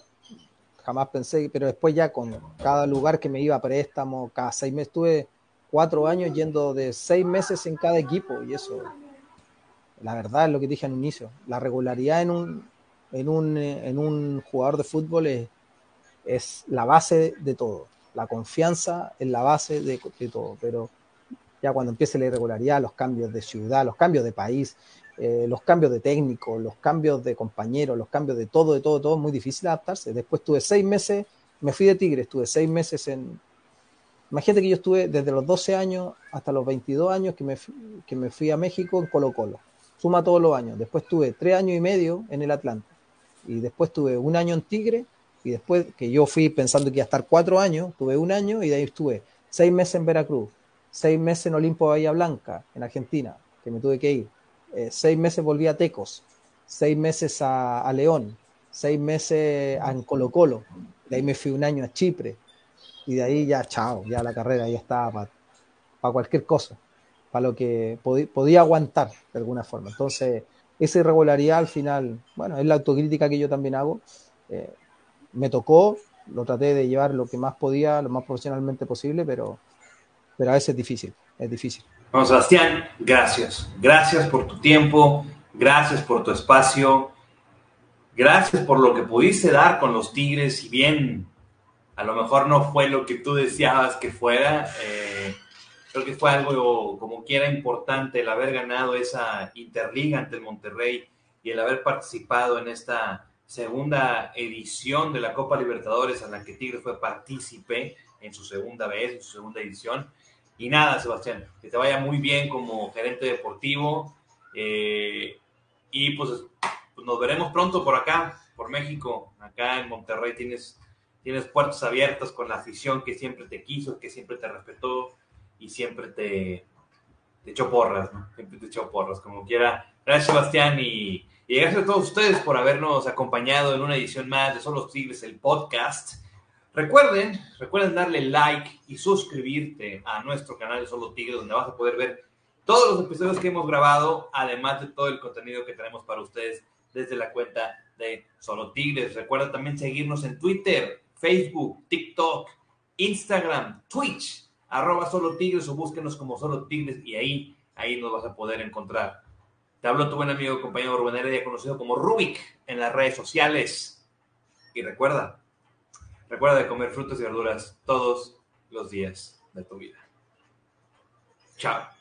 jamás pensé, pero después ya con cada lugar que me iba a préstamo, cada seis meses, estuve cuatro años yendo de seis meses en cada equipo y eso, la verdad es lo que dije al inicio, la regularidad en un, en un, en un jugador de fútbol es, es la base de todo, la confianza es la base de, todo, pero ya cuando empiece la irregularidad, los cambios de ciudad, los cambios de país, eh, los cambios de técnico, los cambios de compañeros, los cambios de todo, de todo, todo, muy difícil adaptarse. Después tuve seis meses, me fui de Tigre, estuve seis meses en... Imagínate que yo estuve desde los 12 años hasta los 22 años que me, que me fui a México en Colo Colo. Suma todos los años. Después tuve tres años y medio en el Atlanta. Y después tuve un año en Tigre. Y después que yo fui pensando que iba a estar cuatro años, tuve un año y de ahí estuve seis meses en Veracruz, seis meses en Olimpo Bahía Blanca, en Argentina, que me tuve que ir eh, seis meses volví a Tecos, seis meses a, León, seis meses a, Colo Colo, de ahí me fui un año a Chipre y de ahí ya, chao, ya la carrera ya estaba para cualquier cosa, para lo que podía aguantar de alguna forma. Entonces, esa irregularidad al final, bueno, es la autocrítica que yo también hago. Eh, me tocó, lo traté de llevar lo que más podía, lo más profesionalmente posible, pero, pero a veces es difícil, es difícil. Bueno, Sebastián, gracias. Gracias por tu tiempo, gracias por tu espacio, gracias por lo que pudiste dar con los Tigres, si bien a lo mejor no fue lo que tú deseabas que fuera, eh, creo que fue algo como quiera importante el haber ganado esa Interliga ante el Monterrey y el haber participado en esta segunda edición de la Copa Libertadores en la que Tigres fue partícipe en su segunda vez, en su segunda edición. Y nada, Sebastián, que te vaya muy bien como gerente deportivo. Eh, y pues, pues, nos veremos pronto por acá, por México. Acá en Monterrey tienes, tienes puertas abiertas con la afición que siempre te quiso, que siempre te respetó y siempre te, te echó porras, ¿no? Siempre te echó porras, como quiera. Gracias, Sebastián, y, y gracias a todos ustedes por habernos acompañado en una edición más de Solo Tigres, el podcast. Recuerden, recuerden darle like y suscribirte a nuestro canal de Solo Tigres, donde vas a poder ver todos los episodios que hemos grabado, además de todo el contenido que tenemos para ustedes desde la cuenta de Solo Tigres. Recuerda también seguirnos en Twitter, Facebook, TikTok, Instagram, Twitch, arroba Solo Tigres o búsquenos como Solo Tigres y ahí, ahí nos vas a poder encontrar. Te hablo tu buen amigo, compañero Rubén Heredia, conocido como Rubik en las redes sociales. Y recuerda, Recuerda de comer frutas y verduras todos los días de tu vida. Chao.